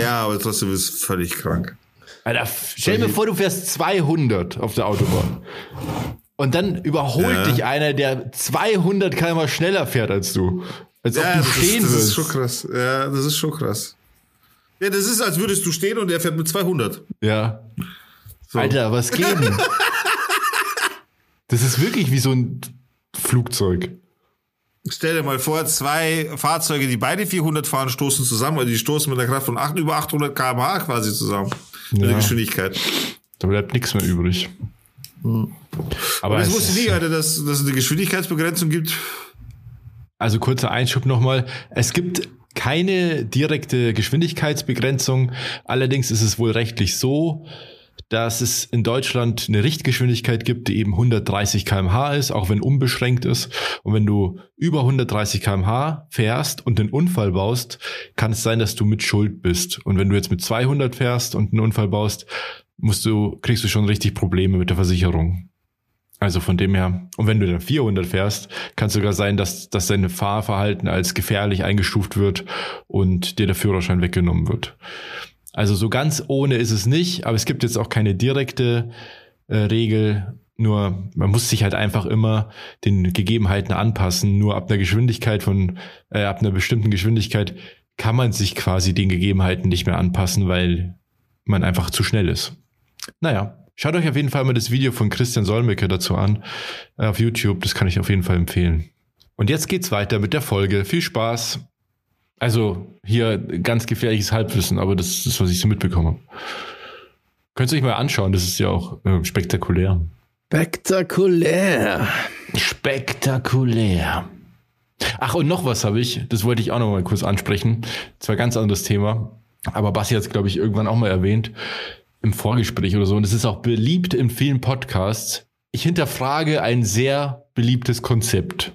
Ja, aber trotzdem ist es völlig krank. Alter, stell dir vor, du fährst 200 auf der Autobahn. Und dann überholt Ja. dich einer, der 200 km schneller fährt als du. Als ob Ja, du das, ist, stehen das ist schon krass. Ja, das ist schon krass. Ja, das ist, als würdest du stehen und er fährt mit 200. ja. So. Alter, was geht denn? das ist wirklich wie so ein Flugzeug. Stell dir mal vor, zwei Fahrzeuge, die beide 400 fahren, stoßen zusammen, also die stoßen mit einer Kraft von 8, über 800 km/h quasi zusammen. Mit Ja. der Geschwindigkeit. Da bleibt nichts mehr übrig. Aber Das es wusste ich nicht, Alter, dass, dass es eine Geschwindigkeitsbegrenzung gibt. Also kurzer Einschub nochmal. Es gibt keine direkte Geschwindigkeitsbegrenzung. Allerdings ist es wohl rechtlich so, dass es in Deutschland eine Richtgeschwindigkeit gibt, die eben 130 km/h ist, auch wenn unbeschränkt ist. Und wenn du über 130 km/h fährst und einen Unfall baust, kann es sein, dass du mit Schuld bist. Und wenn du jetzt mit 200 fährst und einen Unfall baust, musst du, kriegst du schon richtig Probleme mit der Versicherung. Also von dem her, und wenn du dann 400 fährst, kann es sogar sein, dass, dass dein Fahrverhalten als gefährlich eingestuft wird und dir der Führerschein weggenommen wird. Also so ganz ohne ist es nicht, aber es gibt jetzt auch keine direkte äh, Regel. Nur man muss sich halt einfach immer den Gegebenheiten anpassen. Nur ab einer Geschwindigkeit von, äh, ab einer bestimmten Geschwindigkeit kann man sich quasi den Gegebenheiten nicht mehr anpassen, weil man einfach zu schnell ist. Naja, schaut euch auf jeden Fall mal das Video von Christian Solmecke dazu an äh, auf YouTube. Das kann ich auf jeden Fall empfehlen. Und jetzt geht's weiter mit der Folge. Viel Spaß. Also hier ganz gefährliches Halbwissen, aber das ist, was ich so mitbekommen habe. Könnt ihr euch mal anschauen, das ist ja auch äh, spektakulär. Spektakulär. Spektakulär. Ach, und noch was habe ich, das wollte ich auch noch mal kurz ansprechen. Zwar ganz anderes Thema, aber Basti hat es, glaube ich, irgendwann auch mal erwähnt im Vorgespräch oder so. Und es ist auch beliebt in vielen Podcasts. Ich hinterfrage ein sehr beliebtes Konzept.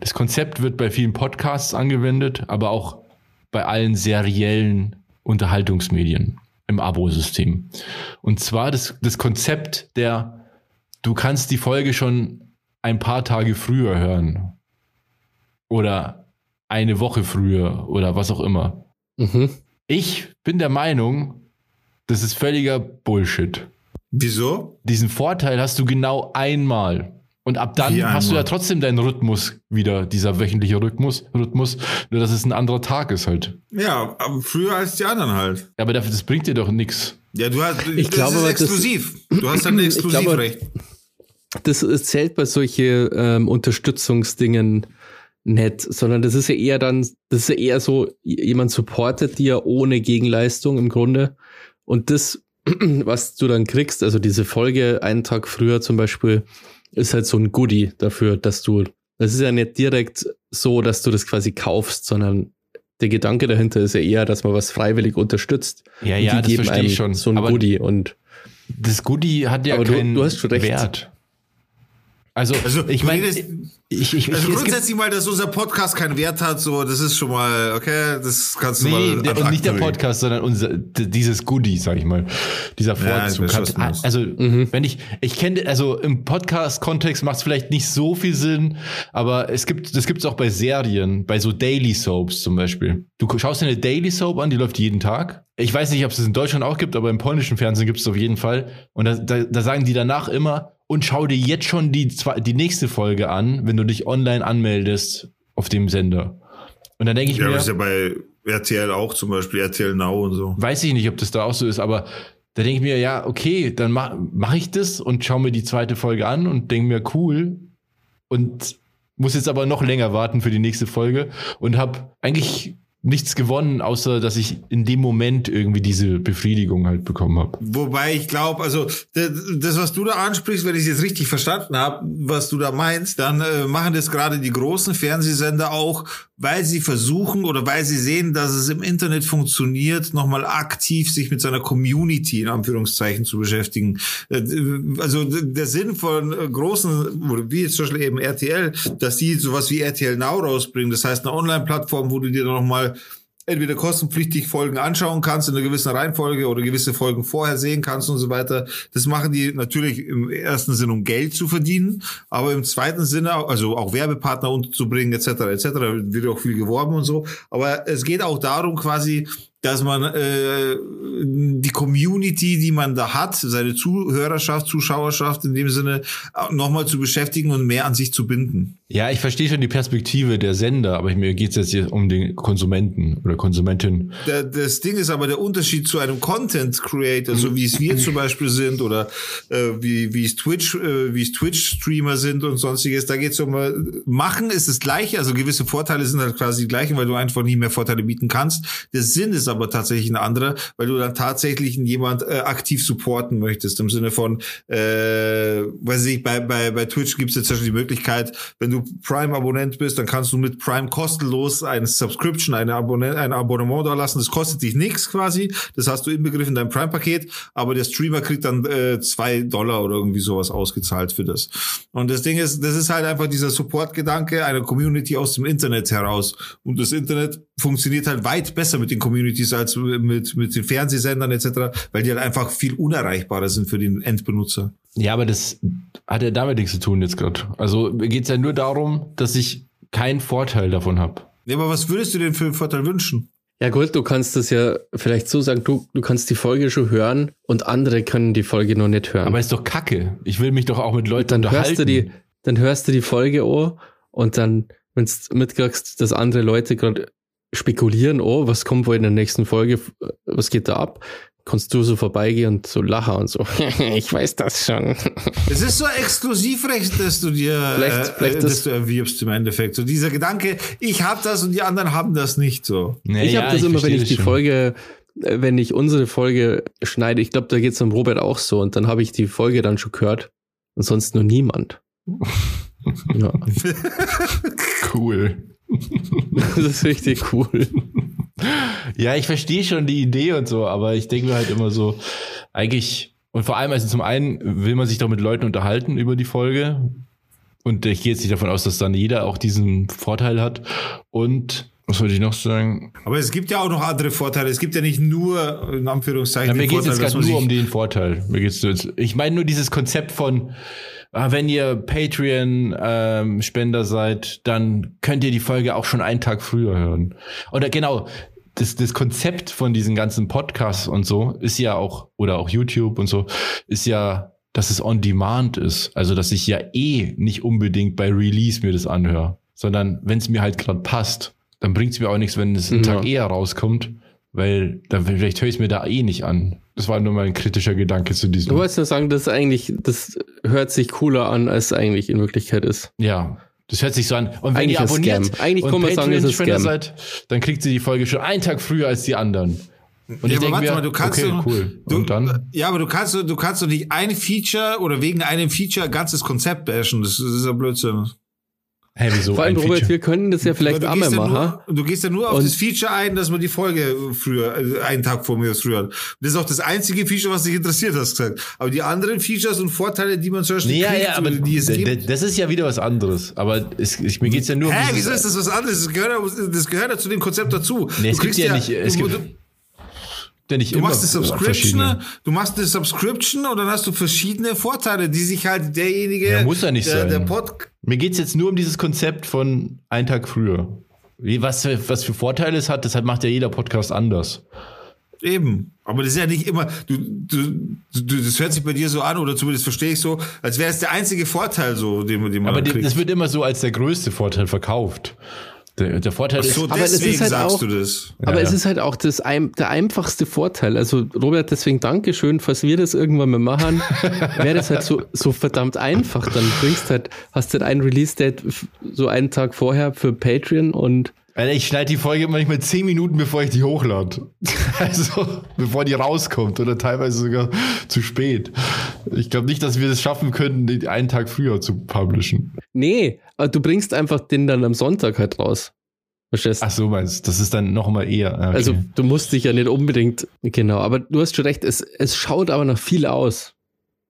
Das Konzept wird bei vielen Podcasts angewendet, aber auch bei allen seriellen Unterhaltungsmedien im Abo-System. Und zwar das, das Konzept der, du kannst die Folge schon ein paar Tage früher hören. Oder eine Woche früher oder was auch immer. Mhm. Ich bin der Meinung, das ist völliger Bullshit. Wieso? Diesen Vorteil hast du genau einmal. Und ab dann Wie hast du einmal? ja trotzdem deinen Rhythmus wieder, dieser wöchentliche Rhythmus, Rhythmus, nur dass es ein anderer Tag ist halt. Ja, aber früher als die anderen halt. Aber dafür, das bringt dir doch nichts. Ja, du hast, Ich das glaube, ist aber das- exklusiv. du hast dann Exklusivrecht. Das ist- zählt bei solche ähm, Unterstützungsdingen nicht, sondern das ist ja eher dann, das ist ja eher so, jemand supportet dir ohne Gegenleistung im Grunde. Und das, was du dann kriegst, also diese Folge einen Tag früher zum Beispiel, ist halt so ein Goodie dafür, dass du, das ist ja nicht direkt so, dass du das quasi kaufst, sondern der Gedanke dahinter ist ja eher, dass man was freiwillig unterstützt. Ja, ja, die das geben verstehe ich schon. So ein aber Goodie und das Goodie hat ja Aber du- keinen du hast schon recht. Wert. Also, Also, ich meine, ich, ich, ich, Also grundsätzlich mal, dass unser Podcast keinen Wert hat, so, das ist schon mal, okay, das kannst du nee, mal. der, ad und nicht der. Podcast, sondern unser, dieses Goodie, sag ich mal. Dieser Ja, ich Vorzug. hat, meinst. also, wenn ich, ich kenne, also im Podcast-Kontext macht es vielleicht nicht so viel Sinn, aber es gibt, das gibt es auch bei Serien, bei so Daily Soaps zum Beispiel. Du schaust dir eine Daily Soap an, die läuft jeden Tag. Ich weiß nicht, ob es das in Deutschland auch gibt, aber im polnischen Fernsehen gibt es auf jeden Fall. Und da, da, da sagen die danach immer, und schau dir jetzt schon die, zwei, die nächste Folge an, wenn du dich online anmeldest auf dem Sender. Und dann denke ich Ja, mir, das ist ja bei RTL auch zum Beispiel, RTL Now und so. weiß ich nicht, ob das da auch so ist, aber da denke ich mir, ja, okay, dann mache mach ich das und schaue mir die zweite Folge an und denke mir, cool. Und muss jetzt aber noch länger warten für die nächste Folge und habe eigentlich nichts gewonnen, außer dass ich in dem Moment irgendwie diese Befriedigung halt bekommen habe. Wobei ich glaube, also das, was du da ansprichst, wenn ich es jetzt richtig verstanden habe, was du da meinst, dann äh, machen das gerade die großen Fernsehsender auch, weil sie versuchen oder weil sie sehen, dass es im Internet funktioniert, nochmal aktiv sich mit seiner Community in Anführungszeichen zu beschäftigen. Äh, Also der Sinn von großen, wie jetzt zum Beispiel eben RTL, dass die sowas wie RTL Now rausbringen, das heißt eine Online-Plattform, wo du dir nochmal entweder kostenpflichtig Folgen anschauen kannst in einer gewissen Reihenfolge oder gewisse Folgen vorher sehen kannst und so weiter. Das machen die natürlich im ersten Sinn, um Geld zu verdienen, aber im zweiten Sinne, also auch Werbepartner unterzubringen etc. etc. wird auch viel geworben und so. Aber es geht auch darum quasi, dass man äh, die Community, die man da hat, seine Zuhörerschaft, Zuschauerschaft in dem Sinne nochmal zu beschäftigen und mehr an sich zu binden. Ja, ich verstehe schon die Perspektive der Sender, aber mir geht es jetzt hier um den Konsumenten oder Konsumentin. Der, das Ding ist aber der Unterschied zu einem Content Creator, so wie es wir zum Beispiel sind oder äh, wie, wie es Twitch, äh, wie es Twitch-Streamer sind und sonstiges. Da geht es um äh, Machen ist das gleiche, also gewisse Vorteile sind halt quasi die gleichen, weil du einfach nie mehr Vorteile bieten kannst. Der Sinn ist aber tatsächlich ein anderer, weil du dann tatsächlich jemand äh, aktiv supporten möchtest. Im Sinne von, äh, weiß ich, bei, bei, bei Twitch gibt es jetzt die Möglichkeit, wenn du Prime-Abonnent bist, dann kannst du mit Prime kostenlos eine Subscription, eine Abonnent, ein Abonnement da lassen. Das kostet dich nichts quasi. Das hast du inbegriffen in deinem Prime-Paket, aber der Streamer kriegt dann äh, zwei Dollar oder irgendwie sowas ausgezahlt für das. Und das Ding ist, das ist halt einfach dieser Support-Gedanke einer Community aus dem Internet heraus. Und das Internet funktioniert halt weit besser mit den Communities als mit, mit den Fernsehsendern etc., weil die halt einfach viel unerreichbarer sind für den Endbenutzer. Ja, aber das hat ja damit nichts zu tun jetzt gerade. Also mir geht's ja nur darum, dass ich keinen Vorteil davon habe. Ja, aber was würdest du denn für einen Vorteil wünschen? Ja gut, du kannst das ja vielleicht so sagen, du, du kannst die Folge schon hören und andere können die Folge noch nicht hören. Aber ist doch Kacke. Ich will mich doch auch mit Leuten dann unterhalten. hörst du die, dann hörst du die Folge an und dann, wenn du mitkriegst, dass andere Leute gerade spekulieren, oh, was kommt wohl in der nächsten Folge, was geht da ab, kannst du so vorbeigehen und so lachen und so. ich weiß das schon. Es ist so Exklusivrecht, dass du dir, Vielleicht- äh, vielleicht äh, das- dass du erwirbst im Endeffekt. So dieser Gedanke, ich hab das und die anderen haben das nicht so. Nee, ich ja, habe das immer, wenn ich die schon. Folge, äh, wenn ich unsere Folge schneide, ich glaube, da geht's dem Robert auch so und dann habe ich die Folge dann schon gehört und sonst nur niemand. ja, Cool. das ist richtig cool. Ja, ich verstehe schon die Idee und so, aber ich denke mir halt immer so, eigentlich, und vor allem, also zum einen will man sich doch mit Leuten unterhalten über die Folge. Und ich gehe jetzt nicht davon aus, dass dann jeder auch diesen Vorteil hat. Und was wollte ich noch sagen? Aber es gibt ja auch noch andere Vorteile. Es gibt ja nicht nur, in Anführungszeichen, Ja, mir geht es jetzt gerade nur um den Vorteil. Mir geht's jetzt, ich meine nur dieses Konzept von, wenn ihr Patreon-Spender seid, dann könnt ihr die Folge auch schon einen Tag früher hören. Oder genau, das, das Konzept von diesen ganzen Podcasts und so ist ja auch, oder auch YouTube und so, ist ja, dass es on demand ist. Also, dass ich ja eh nicht unbedingt bei Release mir das anhöre, sondern wenn es mir halt gerade passt, dann bringt es mir auch nichts, wenn es einen Ja. Tag eher rauskommt, weil dann vielleicht höre ich es mir da eh nicht an. Das war nur mal ein kritischer Gedanke zu Du diesem. wolltest nur sagen, das ist eigentlich, das hört sich cooler an, als es eigentlich in Wirklichkeit ist. Ja. Das hört sich so an. Und wenn Eigentlich ihr abonniert Scam. Eigentlich und kann man sagen, es ist Patreon-Spender Scam. seid, dann kriegt ihr die Folge schon einen Tag früher als die anderen. Und Ja, ich aber denke warte mir, mal, du kannst okay, doch- cool. Du, und dann? Ja, aber du kannst, du kannst doch nicht ein Feature oder wegen einem Feature ein ganzes Konzept bashen. Das, das ist ja Blödsinn. Hä, wieso? Vor allem, ein Robert, Feature? wir können das ja vielleicht einmal ja machen. nur, du gehst ja nur auf Und- das Feature ein, dass man die Folge früher, also einen Tag vor mir früher hat. Das ist auch das einzige Feature, was dich interessiert, hast du gesagt. Aber die anderen Features und Vorteile, die man zum Beispiel Nee, ja, kriegt, ja, aber oder die es gibt. das ist ja wieder was anderes. Aber es, ich, mir geht's ja nur um Hä, wieso ist das was anderes? Das gehört, ja- das gehört ja zu dem Konzept dazu. Nee, es du gibt kriegst ja nicht- es du, gibt du, ja nicht du immer machst eine Subscription, du machst eine Subscription und dann hast du verschiedene Vorteile, die sich halt derjenige, Ja, muss ja nicht der, sein. der Pod, Mir geht's jetzt nur um dieses Konzept von einen Tag früher. Wie, was, für- was für Vorteile es hat, deshalb macht ja jeder Podcast anders. Eben. Aber das ist ja nicht immer, du, du, du, das hört sich bei dir so an, oder zumindest verstehe ich so, als wäre es der einzige Vorteil so, den, den man Aber kriegt. das wird immer so als der größte Vorteil verkauft. Der, der Vorteil Ach so, ist. Aber es ist deswegen halt sagst auch- du das. Aber Ja, es ja. ist halt auch das, der einfachste Vorteil. Also, Robert, deswegen Dankeschön, falls wir das irgendwann mal machen, wäre das halt so, so verdammt einfach. Dann bringst halt, hast halt ein Release-Date so einen Tag vorher für Patreon und Alter, ich schneide die Folge manchmal zehn Minuten, bevor ich die hochlade. Also, bevor die rauskommt oder teilweise sogar zu spät. Ich glaube nicht, dass wir das schaffen können, den einen Tag früher zu publishen. nee, aber du bringst einfach den dann am Sonntag halt raus. Verstehst du? Ach so, meinst du, das ist dann noch mal eher. ah, Okay. Also, du musst dich ja nicht unbedingt, genau, aber du hast schon recht, es, es schaut aber noch viel aus.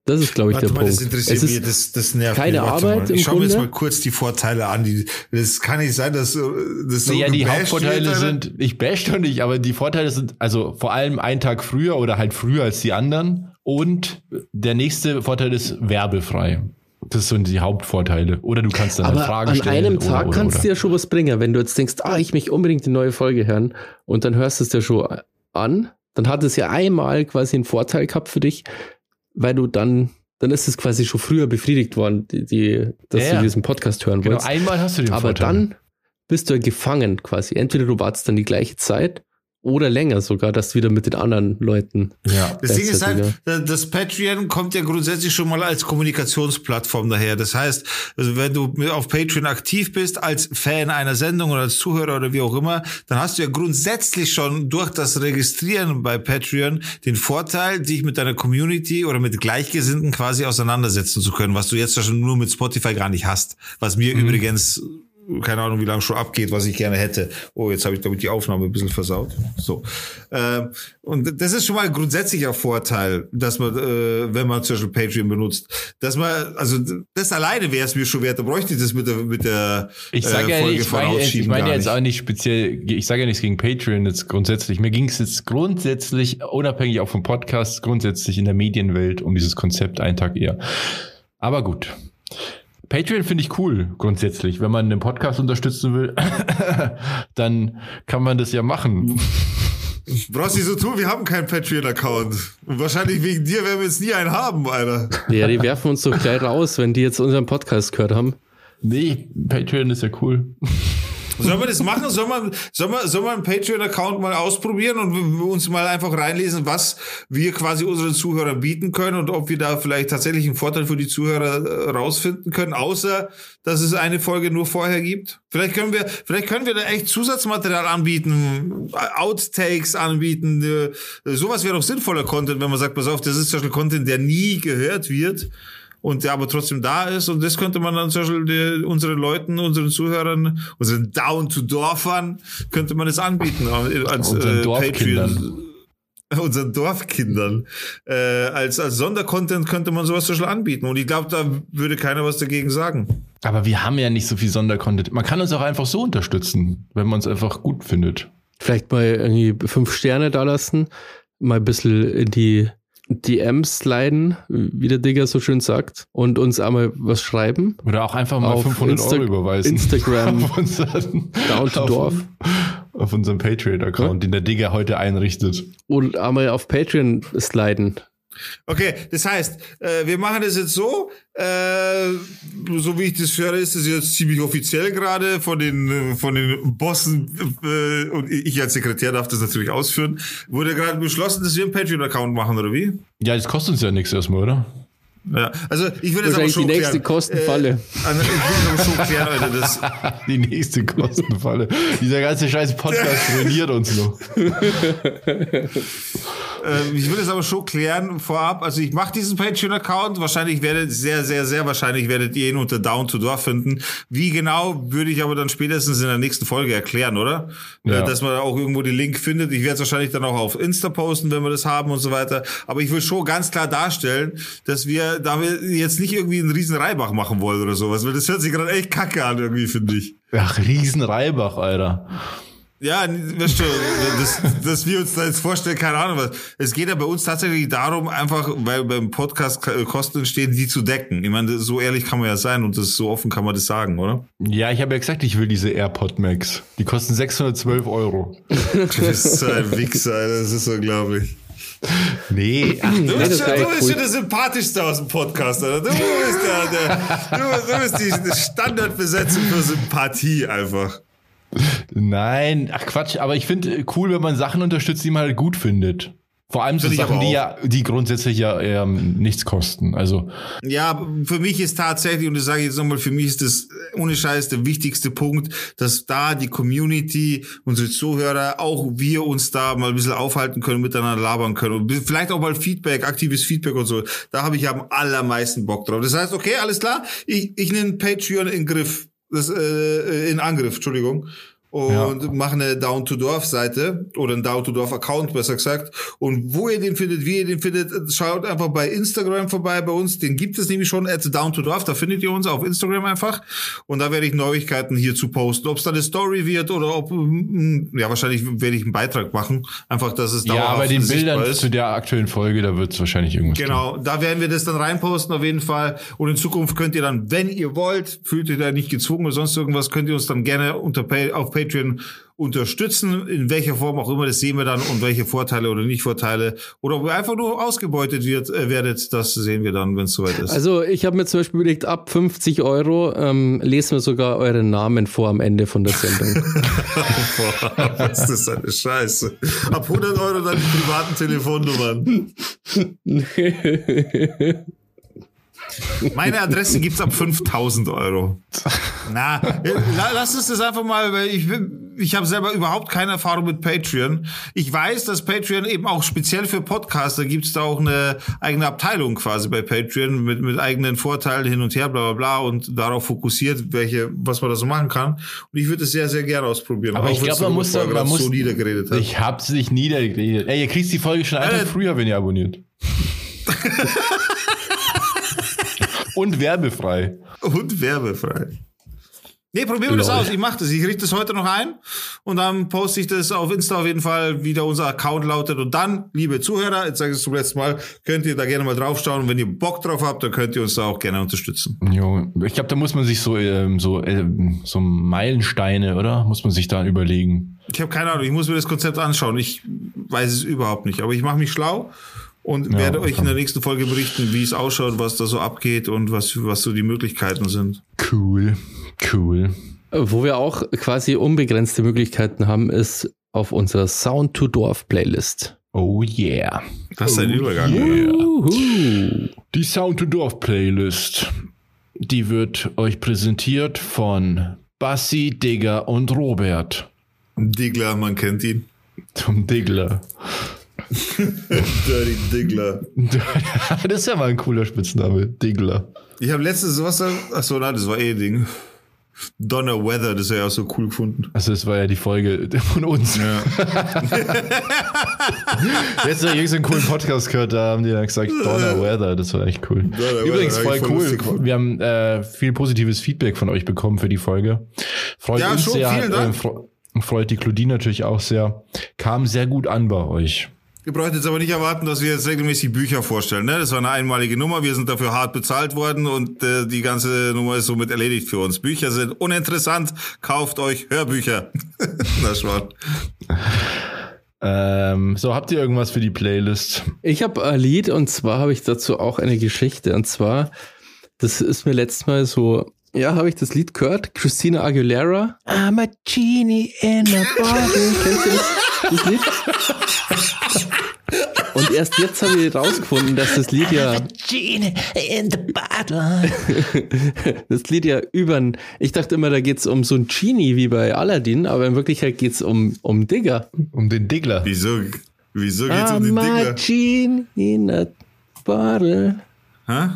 Das ist, glaube ich, Warte der mal, Punkt. das interessiert es ist, mich, das, das nervt keine mich. Warte Arbeit mal. Ich schaue mir jetzt mal kurz die Vorteile an. Die, das kann nicht sein, dass das so ja, die Hauptvorteile wird, sind, ich bash doch nicht, aber die Vorteile sind also vor allem einen Tag früher oder halt früher als die anderen. Und der nächste Vorteil ist werbefrei. Das sind die Hauptvorteile. Oder du kannst dann halt aber Fragen an stellen. einem oder, Tag oder, kannst oder. du ja schon was bringen. Wenn du jetzt denkst, ah, ich möchte unbedingt die neue Folge hören und dann hörst du es dir schon an, dann hat es ja einmal quasi einen Vorteil gehabt für dich, weil du dann, dann ist es quasi schon früher befriedigt worden, die, die, dass Ja, du diesen Podcast hören Genau, wolltest. einmal hast du den Aber Vorteil. dann bist du ja gefangen quasi. Entweder du wartest dann die gleiche Zeit oder länger sogar, dass du wieder mit den anderen Leuten. Ja. Das Ding ist halt, äh, das Patreon kommt ja grundsätzlich schon mal als Kommunikationsplattform daher. Das heißt, also wenn du auf Patreon aktiv bist, als Fan einer Sendung oder als Zuhörer oder wie auch immer, dann hast du ja grundsätzlich schon durch das Registrieren bei Patreon den Vorteil, dich mit deiner Community oder mit Gleichgesinnten quasi auseinandersetzen zu können, was du jetzt ja schon nur mit Spotify gar nicht hast. Was mir übrigens keine Ahnung, wie lange schon abgeht, was ich gerne hätte. Oh, jetzt habe ich, ich, die Aufnahme ein bisschen versaut. So. Ähm, und das ist schon mal ein grundsätzlicher Vorteil, dass man, äh, wenn man zum Beispiel Patreon benutzt, dass man, also das alleine wäre es mir schon wert, da bräuchte ich das mit der, mit der Ich sage ja, Folge ich meine, ich meine jetzt nicht. auch nicht speziell, ich sage ja nichts gegen Patreon jetzt grundsätzlich. Mir ging es jetzt grundsätzlich, unabhängig auch vom Podcast, grundsätzlich in der Medienwelt um dieses Konzept einen Tag eher. Aber gut. Patreon finde ich cool, grundsätzlich. Wenn man den Podcast unterstützen will, dann kann man das ja machen. Brauchst nicht so tun, wir haben keinen Patreon-Account. Und wahrscheinlich wegen dir werden wir jetzt nie einen haben, Alter. Ja, die werfen uns doch gleich raus, wenn die jetzt unseren Podcast gehört haben. Nee, Patreon ist ja cool. Sollen wir das machen? Soll man, soll man, soll man einen Patreon-Account mal ausprobieren und wir- wir uns mal einfach reinlesen, was wir quasi unseren Zuhörern bieten können und ob wir da vielleicht tatsächlich einen Vorteil für die Zuhörer äh, rausfinden können, außer dass es eine Folge nur vorher gibt? Vielleicht können wir, vielleicht können wir da echt Zusatzmaterial anbieten, Outtakes anbieten, äh, sowas wäre doch sinnvoller Content, wenn man sagt, pass auf, das ist zum Beispiel Content, der nie gehört wird und der aber trotzdem da ist und das könnte man dann zum Beispiel die, unseren Leuten, unseren Zuhörern, unseren Down-to-Dorfern, könnte man das anbieten äh, als Unseren äh, Dorfkindern. Patreon. Unseren Dorfkindern. Äh, als, als Sondercontent könnte man sowas zum Beispiel anbieten. Und ich glaube, da würde keiner was dagegen sagen. Aber wir haben ja nicht so viel Sondercontent. Man kann uns auch einfach so unterstützen, wenn man es einfach gut findet. Vielleicht mal irgendwie fünf Sterne da lassen, mal ein bisschen in die DMs sliden, wie der Digger so schön sagt, und uns einmal was schreiben. Oder auch einfach mal Auf 500 Insta- Euro überweisen. Instagram auf unseren, Down to auf, Dorf. Auf unserem Patreon-Account, den der Digger heute einrichtet. Und einmal auf Patreon sliden. Okay, das heißt, äh, wir machen das jetzt so, äh, so wie ich das höre, ist das jetzt ziemlich offiziell gerade von den äh, von den Bossen äh, und ich als Sekretär darf das natürlich ausführen. Wurde gerade beschlossen, dass wir einen Patreon-Account machen oder wie? Ja, das kostet uns ja nichts erstmal, oder? Ja, also ich will das aber Wahrscheinlich schon die nächste klären. Kostenfalle. Äh, also ich will das aber schon klären, Alter, das, Die nächste Kostenfalle. Dieser ganze scheiß Podcast ruiniert uns noch. äh, ich will es aber schon klären vorab. Also ich mache diesen Patreon-Account. Wahrscheinlich werdet sehr, sehr, sehr wahrscheinlich werdet ihr ihn unter Down to Door finden. Wie genau würde ich aber dann spätestens in der nächsten Folge erklären, oder? Äh, Ja. Dass man auch irgendwo den Link findet. Ich werde es wahrscheinlich dann auch auf Insta posten, wenn wir das haben und so weiter. Aber ich will schon ganz klar darstellen, dass wir da wir jetzt nicht irgendwie einen riesen Reibach machen wollen oder sowas. Weil das hört sich gerade echt kacke an irgendwie, finde ich. Ach, Riesenreibach, Alter. Ja, weißt du, dass, dass wir uns da jetzt vorstellen, keine Ahnung was. Es geht ja bei uns tatsächlich darum, einfach, weil beim Podcast K- Kosten entstehen, die zu decken. Ich meine, so ehrlich kann man ja sein und das so offen kann man das sagen, oder? Ja, ich habe ja gesagt, ich will diese AirPod Max. Die kosten 612 Euro. Du bist so ein Wichser, das ist unglaublich. Nee, ach, Du bist, das schon, du bist schon der sympathischste aus dem Podcast, Alter. Du bist der, der du, du bist die Standardbesetzung für Sympathie einfach. Nein, ach Quatsch, aber ich finde cool, wenn man Sachen unterstützt, die man halt gut findet. Vor allem so Sachen, die ja, die grundsätzlich ja ähm, nichts kosten. Also, Ja, für mich ist tatsächlich, und das sage ich jetzt nochmal, für mich ist das ohne Scheiß der wichtigste Punkt, dass da die Community, unsere Zuhörer, auch wir uns da mal ein bisschen aufhalten können, miteinander labern können und vielleicht auch mal Feedback, aktives Feedback und so. Da habe ich am allermeisten Bock drauf. Das heißt, okay, alles klar, ich, ich nehme Patreon in Griff, das, äh, in Angriff, Entschuldigung. Und mache eine Down-to-Dorf-Seite oder einen Down-to-Dorf-Account, besser gesagt. Und wo ihr den findet, wie ihr den findet, schaut einfach bei Instagram vorbei bei uns. Den gibt es nämlich schon, at Down-to-Dorf. Da findet ihr uns auf Instagram einfach. Und da werde ich Neuigkeiten hierzu posten. Ob es dann eine Story wird oder ob, mm, ja, wahrscheinlich werde ich einen Beitrag machen. Einfach, dass es ja, dauerhaft bei den sichtbar Bildern ist. zu der aktuellen Folge, da wird es wahrscheinlich irgendwas. Genau, da werden wir das dann reinposten auf jeden Fall. Und in Zukunft könnt ihr dann, wenn ihr wollt, fühlt ihr da nicht gezwungen oder sonst irgendwas, könnt ihr uns dann gerne unter Pay, auf Patreon unterstützen, in welcher Form auch immer, das sehen wir dann und welche Vorteile oder nicht Vorteile oder ob ihr einfach nur ausgebeutet wird, äh, werdet, das sehen wir dann, wenn es soweit ist. Also ich habe mir zum Beispiel überlegt, ab 50 Euro ähm, lesen wir sogar euren Namen vor am Ende von der Sendung. Boah, was ist das eine Scheiße. Ab 100 Euro dann die privaten Telefonnummern. Meine Adresse gibt's ab 5000 Euro. Na, la- lass uns das einfach mal, weil ich, ich habe selber überhaupt keine Erfahrung mit Patreon. Ich weiß, dass Patreon eben auch speziell für Podcaster gibt's da auch eine eigene Abteilung quasi bei Patreon mit, mit eigenen Vorteilen hin und her, bla bla bla und darauf fokussiert, welche, was man da so machen kann. Und ich würde es sehr, sehr gerne ausprobieren. Aber Auch ich glaube, es man muss, da- man muss so niedergeredet hat. Ich hab's nicht niedergeredet. Ey, ihr kriegt die Folge schon Tag Äh. früher, wenn ihr abonniert. Und werbefrei. Und werbefrei. Nee, probieren wir das Lol. aus. Ich mache das. Ich richte das heute noch ein und dann poste ich das auf Insta auf jeden Fall, wie da unser Account lautet. Und dann, liebe Zuhörer, jetzt sage ich es zum letzten Mal, könnt ihr da gerne mal draufschauen. Und wenn ihr Bock drauf habt, dann könnt ihr uns da auch gerne unterstützen. Jo, ich glaube, da muss man sich so, ähm, so, ähm, so Meilensteine, oder? Muss man sich da überlegen. Ich habe keine Ahnung, ich muss mir das Konzept anschauen. Ich weiß es überhaupt nicht. Aber ich mache mich schlau und Ja, werde euch in der nächsten Folge berichten, wie es ausschaut, was da so abgeht und was, was so die Möglichkeiten sind. Cool, cool. Wo wir auch quasi unbegrenzte Möglichkeiten haben, ist auf unserer Sound to Dorf Playlist. Oh yeah. Das ist ein Übergang. yeah. Die Sound to Dorf Playlist. Die wird euch präsentiert von Bassi, Digger und Robert. Diggler, man kennt ihn. Zum Diggler. Dirty Diggler. das ist ja mal ein cooler Spitzname. Diggler. Ich habe letztens was da. Achso, nein, das war eh Ding. Donner Weather, das habe ich auch so cool gefunden. Also das war ja die Folge von uns. Ja. Jetzt habe ich irgendeinen coolen Podcast gehört, da haben die dann gesagt, Donner Weather, das war echt cool. Donner Übrigens voll cool. Wir haben äh, viel positives Feedback von euch bekommen für die Folge. Freut Ja, uns schon, sehr. vielen Dank. Äh, fre- freut die Claudine natürlich auch sehr. Kam sehr gut an bei euch. Ihr braucht jetzt aber nicht erwarten, dass wir jetzt regelmäßig Bücher vorstellen. Ne? Das war eine einmalige Nummer. Wir sind dafür hart bezahlt worden und äh, die ganze Nummer ist somit erledigt für uns. Bücher sind uninteressant. Kauft euch Hörbücher. Na schon. Ähm, so, habt ihr irgendwas für die Playlist? Ich habe ein Lied und zwar habe ich dazu auch eine Geschichte. Und zwar, das ist mir letztes Mal so, ja, habe ich das Lied gehört? Christina Aguilera. I'm a genie in a bottle. Kennst du das, das Lied? Und erst jetzt habe ich rausgefunden, dass das Lied ja, Genie in the bottle. das Lied ja über ein, ich dachte immer, da geht's um so ein Genie wie bei Aladdin, aber in Wirklichkeit geht's um, um Digger. Um den Diggler. Wieso? Wieso geht's A um den Dinger? Margin in a bottle. Hä?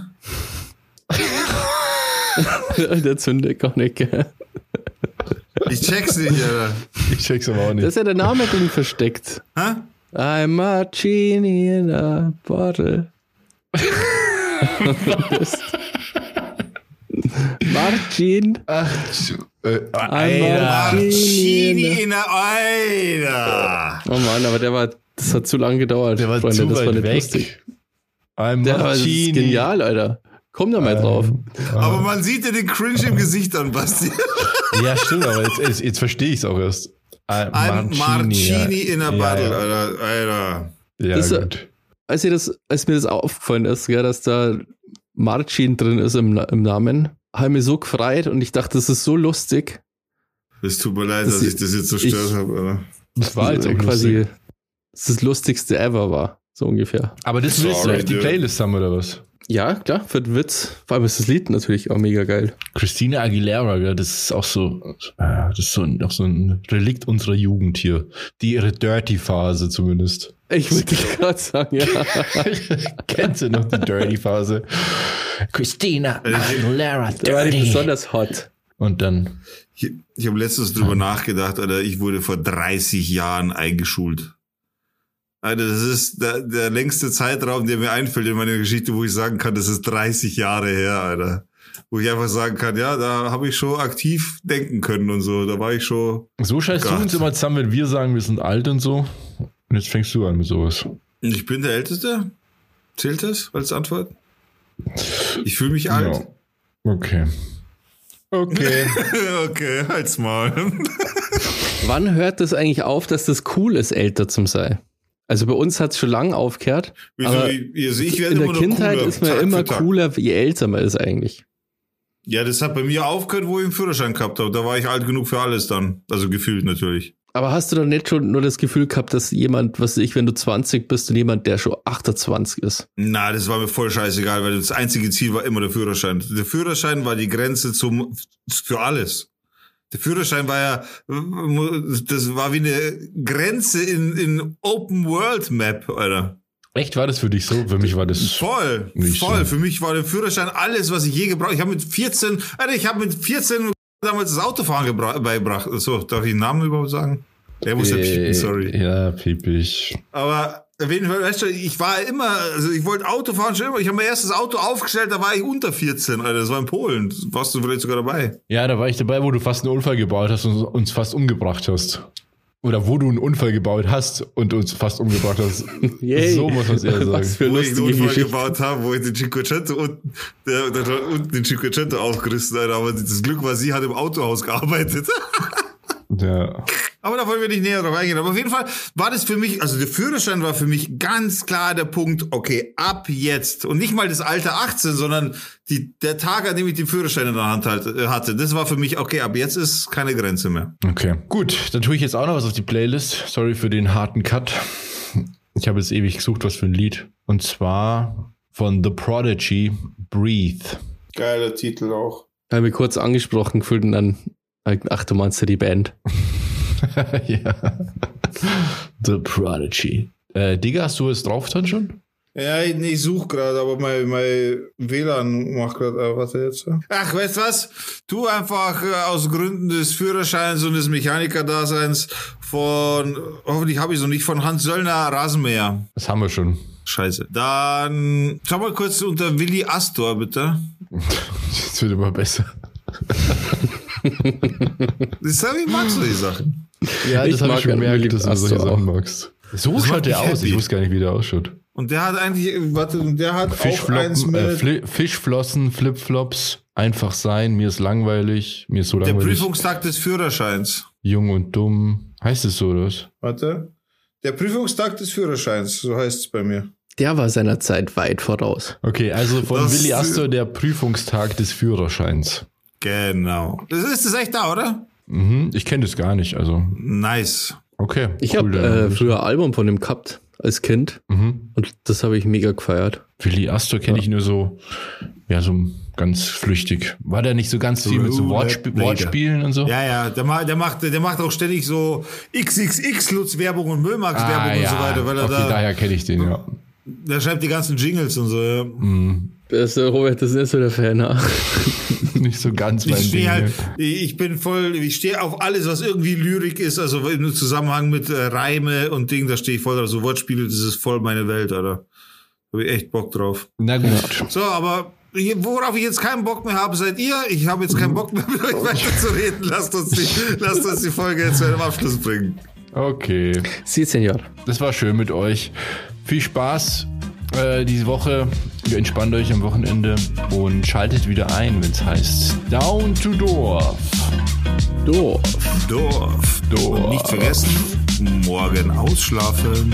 Der zündet gar nicht, gell? Ich check's nicht, Alter. Ich check's aber auch nicht. ist ja der Name drin versteckt. Hä? I'm Martini in a bottle. Martin. Ach, äh, Alter. Martini in der Alter. Oh Mann, aber der war, das hat zu lange gedauert. Der war Freunde, zu das war weit nicht weg. lustig. I'm Der war das ist genial, Alter. Komm da mal drauf. Aber man sieht dir den Cringe im Gesicht an, Basti. Ja, stimmt, aber jetzt, jetzt, jetzt verstehe ich es auch erst. I'm Ein Martini in der ja, Bottle, ja. Alter. Alter. Ja, Das, äh, gut. Als, das, als mir das aufgefallen ist, gell, dass da Marcin drin ist im, im Namen, habe ich mich so gefreut und ich dachte, das ist so lustig. Es tut mir leid, Das dass ich das jetzt ich- zerstört habe, Alter. Das war jetzt auch quasi lustig. das, ist das lustigste ever war, so ungefähr. Aber das willst du Sorry, auf die. Playlist haben, oder was? Ja, klar, für den Witz. Vor allem ist das Lied natürlich auch mega geil. Christina Aguilera, gell, das ist auch so, äh, das ist so ein, auch so ein Relikt unserer Jugend hier. Die ihre Dirty-Phase zumindest. Ich würde gerade sagen, ja. Kennst du noch die Dirty-Phase? Christina Aguilera, Der war nicht besonders hot. Und dann, Ich, ich habe letztens drüber nachgedacht, Alter. Ich wurde vor 30 Jahren eingeschult. Alter, das ist der, der längste Zeitraum, der mir einfällt in meiner Geschichte, wo ich sagen kann, das ist 30 Jahre her, Alter. Wo ich einfach sagen kann, ja, da habe ich schon aktiv denken können und so. Da war ich schon. so scheißt du Gott. uns immer zusammen, wenn wir sagen, wir sind alt und so. Und jetzt fängst du an mit sowas. Ich bin der Älteste. Zählt das als Antwort? Ich fühle mich alt. Ja. Okay. Okay. okay, halt's mal. Wann hört das eigentlich auf, dass das cool ist, älter zum sein? Also bei uns hat es schon lange aufgehört. Wieso, Aber also ich werde In der Kindheit cooler, ist man Tag immer cooler, je älter man ist eigentlich. Ja, das hat bei mir aufgehört, wo ich einen Führerschein gehabt habe. Da war ich alt genug für alles dann. Also gefühlt natürlich. Aber hast du doch nicht schon nur das Gefühl gehabt, dass jemand, was ich, wenn du 20 bist und jemand, der schon 28 ist? Na, das war mir voll scheißegal, weil das einzige Ziel war immer der Führerschein. Der Führerschein war die Grenze zum, für alles. Der Führerschein war ja, das war wie eine Grenze in, in Open World Map, Alter. Echt, war das für dich so? Für mich war das. Voll, voll. so. Für mich war der Führerschein alles, was ich je gebraucht. Ich habe mit 14, Alter, ich habe mit 14 damals das Autofahren gebra- beigebracht. So, darf ich den Namen überhaupt sagen? Der muss ja piepen, sorry. Äh, Ja, piepig. Aber weißt du, ich war immer, also ich wollte Auto fahren schon immer. Ich habe mein erstes Auto aufgestellt, da war ich unter 14, Alter. Das war in Polen. Warst du vielleicht sogar dabei? Ja, da war ich dabei, wo du fast einen Unfall gebaut hast und uns fast umgebracht hast. Oder wo du einen Unfall gebaut hast und uns fast umgebracht hast. Yay. So muss man es eher Was sagen. für Wo ich einen Unfall Geschichte. gebaut habe, wo ich den Cinquecento unten, der, der unten den Cinquecento aufgerissen, Alter. Aber das Glück war, sie hat im Autohaus gearbeitet. Ja. Aber da wollen wir nicht näher drauf eingehen. Aber auf jeden Fall war das für mich, also der Führerschein war für mich ganz klar der Punkt, okay, ab jetzt. Und nicht mal das Alter 18, sondern die, der Tag, an dem ich den Führerschein in der Hand halt, äh, hatte. Das war für mich, okay, ab jetzt ist keine Grenze mehr. Okay. Gut, dann tue ich jetzt auch noch was auf die Playlist. Sorry für den harten Cut. Ich habe jetzt ewig gesucht, was für ein Lied. Und zwar von The Prodigy, Breathe. Geiler Titel auch. Habe mich kurz angesprochen gefühlt und dann, ach, du meinst ja die Band. ja. The Prodigy. Äh, Digga, hast du es drauf dann schon? Ja, ich, ich suche gerade, aber mein, mein WLAN macht gerade, äh, warte jetzt. Ach, weißt du was? Tu einfach äh, aus Gründen des Führerscheins und des Mechanikerdaseins von, hoffentlich habe ich es noch nicht, von Hans Söllner Rasenmäher. Das haben wir schon. Scheiße. Dann schau mal kurz unter Willi Astor, bitte. Das wird immer besser. Das ich mag solche Sachen. Ja, Ich das habe ich schon gemerkt, dass du solche Sachen auch. magst. So Das schaut macht der aus. Ich happy. wusste gar nicht, wie der ausschaut. Und der hat eigentlich, warte, der hat auch eins Fischflocken, mit. äh, Fli Fischflossen, Flipflops, einfach sein, mir ist langweilig, mir ist so der langweilig. Prüfungstag des Führerscheins. Jung und dumm. Heißt es so, oder was? Warte. Der Prüfungstag des Führerscheins, so heißt es bei mir. Der war seiner Zeit weit voraus. Okay, also von Das- Willi Astor der Prüfungstag des Führerscheins. Genau. Das ist das echt da, oder? Mhm, ich kenne das gar nicht, also Nice. okay. Ich cool, habe äh, früher ein Album von dem gehabt als Kind mhm. und das habe ich mega gefeiert. Willi Astor kenne ich nur so, ja, so ganz flüchtig. War der nicht so ganz viel mit so Wortsp Wortspielen und so? Ja, ja, der, ma- der, macht, der macht auch ständig so XXX-Lutz-Werbung und Müllmarks-Werbung Ah, und ja. so weiter, weil er okay, da, daher kenne ich den, ja. der schreibt die ganzen Jingles und so. Ja. Das, äh, Robert, das ist so der Fan. Nicht so ganz mein Ich Ding. stehe halt, ich bin voll, ich stehe auf alles, was irgendwie Lyrik ist, also im Zusammenhang mit äh, Reime und Ding, da stehe ich voll drauf. So Wortspiele, das ist voll meine Welt, Alter. Da hab ich echt Bock drauf. Na gut. So, aber hier- worauf ich jetzt keinen Bock mehr habe, seid ihr. Ich habe jetzt keinen Bock mehr mit euch weiter zu reden. Lasst uns die, lasst uns die Folge jetzt zu einem Abschluss bringen. Okay. Sie, Senor. Das war schön mit euch. Viel Spaß äh, diese Woche. Ihr entspannt euch am Wochenende und schaltet wieder ein, wenn es heißt Down to Dorf. Dorf. Dorf. Dorf. Und nicht vergessen, morgen ausschlafen.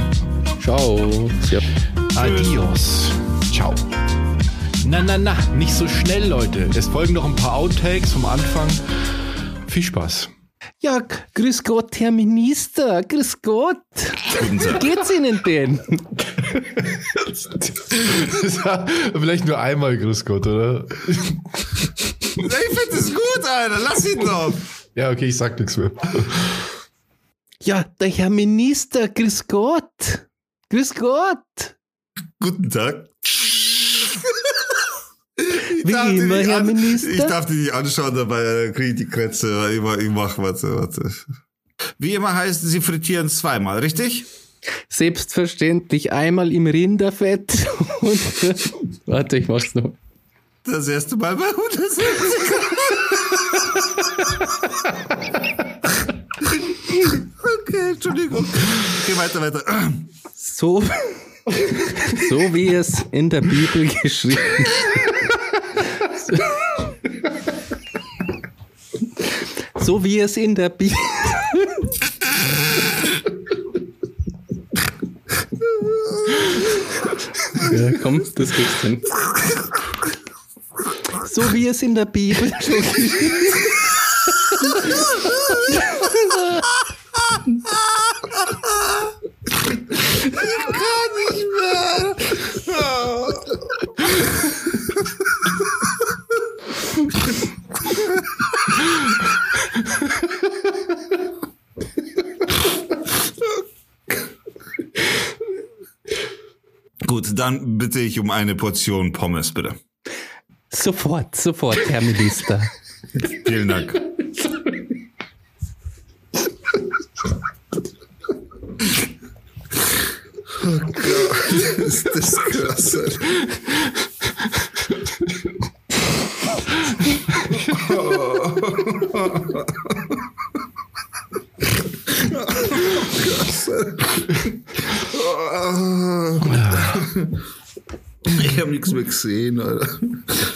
Ciao. Ja. Adios. Ciao. Na, na, na, nicht so schnell, Leute. Es folgen noch ein paar Outtakes vom Anfang. Viel Spaß. Ja, grüß Gott, Herr Minister, grüß Gott. Guten Tag. Wie geht's Ihnen denn? Vielleicht nur einmal, Grüß Gott, oder? Ich finde es gut, Alter. Lass ihn doch. Ja, okay, ich sag nichts mehr. Ja, der Herr Minister, grüß Gott. Grüß Gott. Guten Tag. Ich Wie darf die immer, nicht Herr an- Minister. Ich darf die nicht anschauen, dabei kriege ich die Krätze. Ich, mach- ich mach, warte, warte. Wie immer heißt, sie frittieren zweimal, richtig? Selbstverständlich einmal im Rinderfett und warte, ich mach's noch. Das erste Mal bei 170 Okay, Entschuldigung. Geh weiter, weiter. So, so wie es in der Bibel geschrieben So wie es in der Bibel. Ja, komm, das kriegst hin. So wie es in der Bibel schon Gut, dann bitte ich um eine Portion Pommes, bitte. Sofort, sofort, Herr Minister. Vielen Dank. Oh Gott, ist das krass. Alter. Ich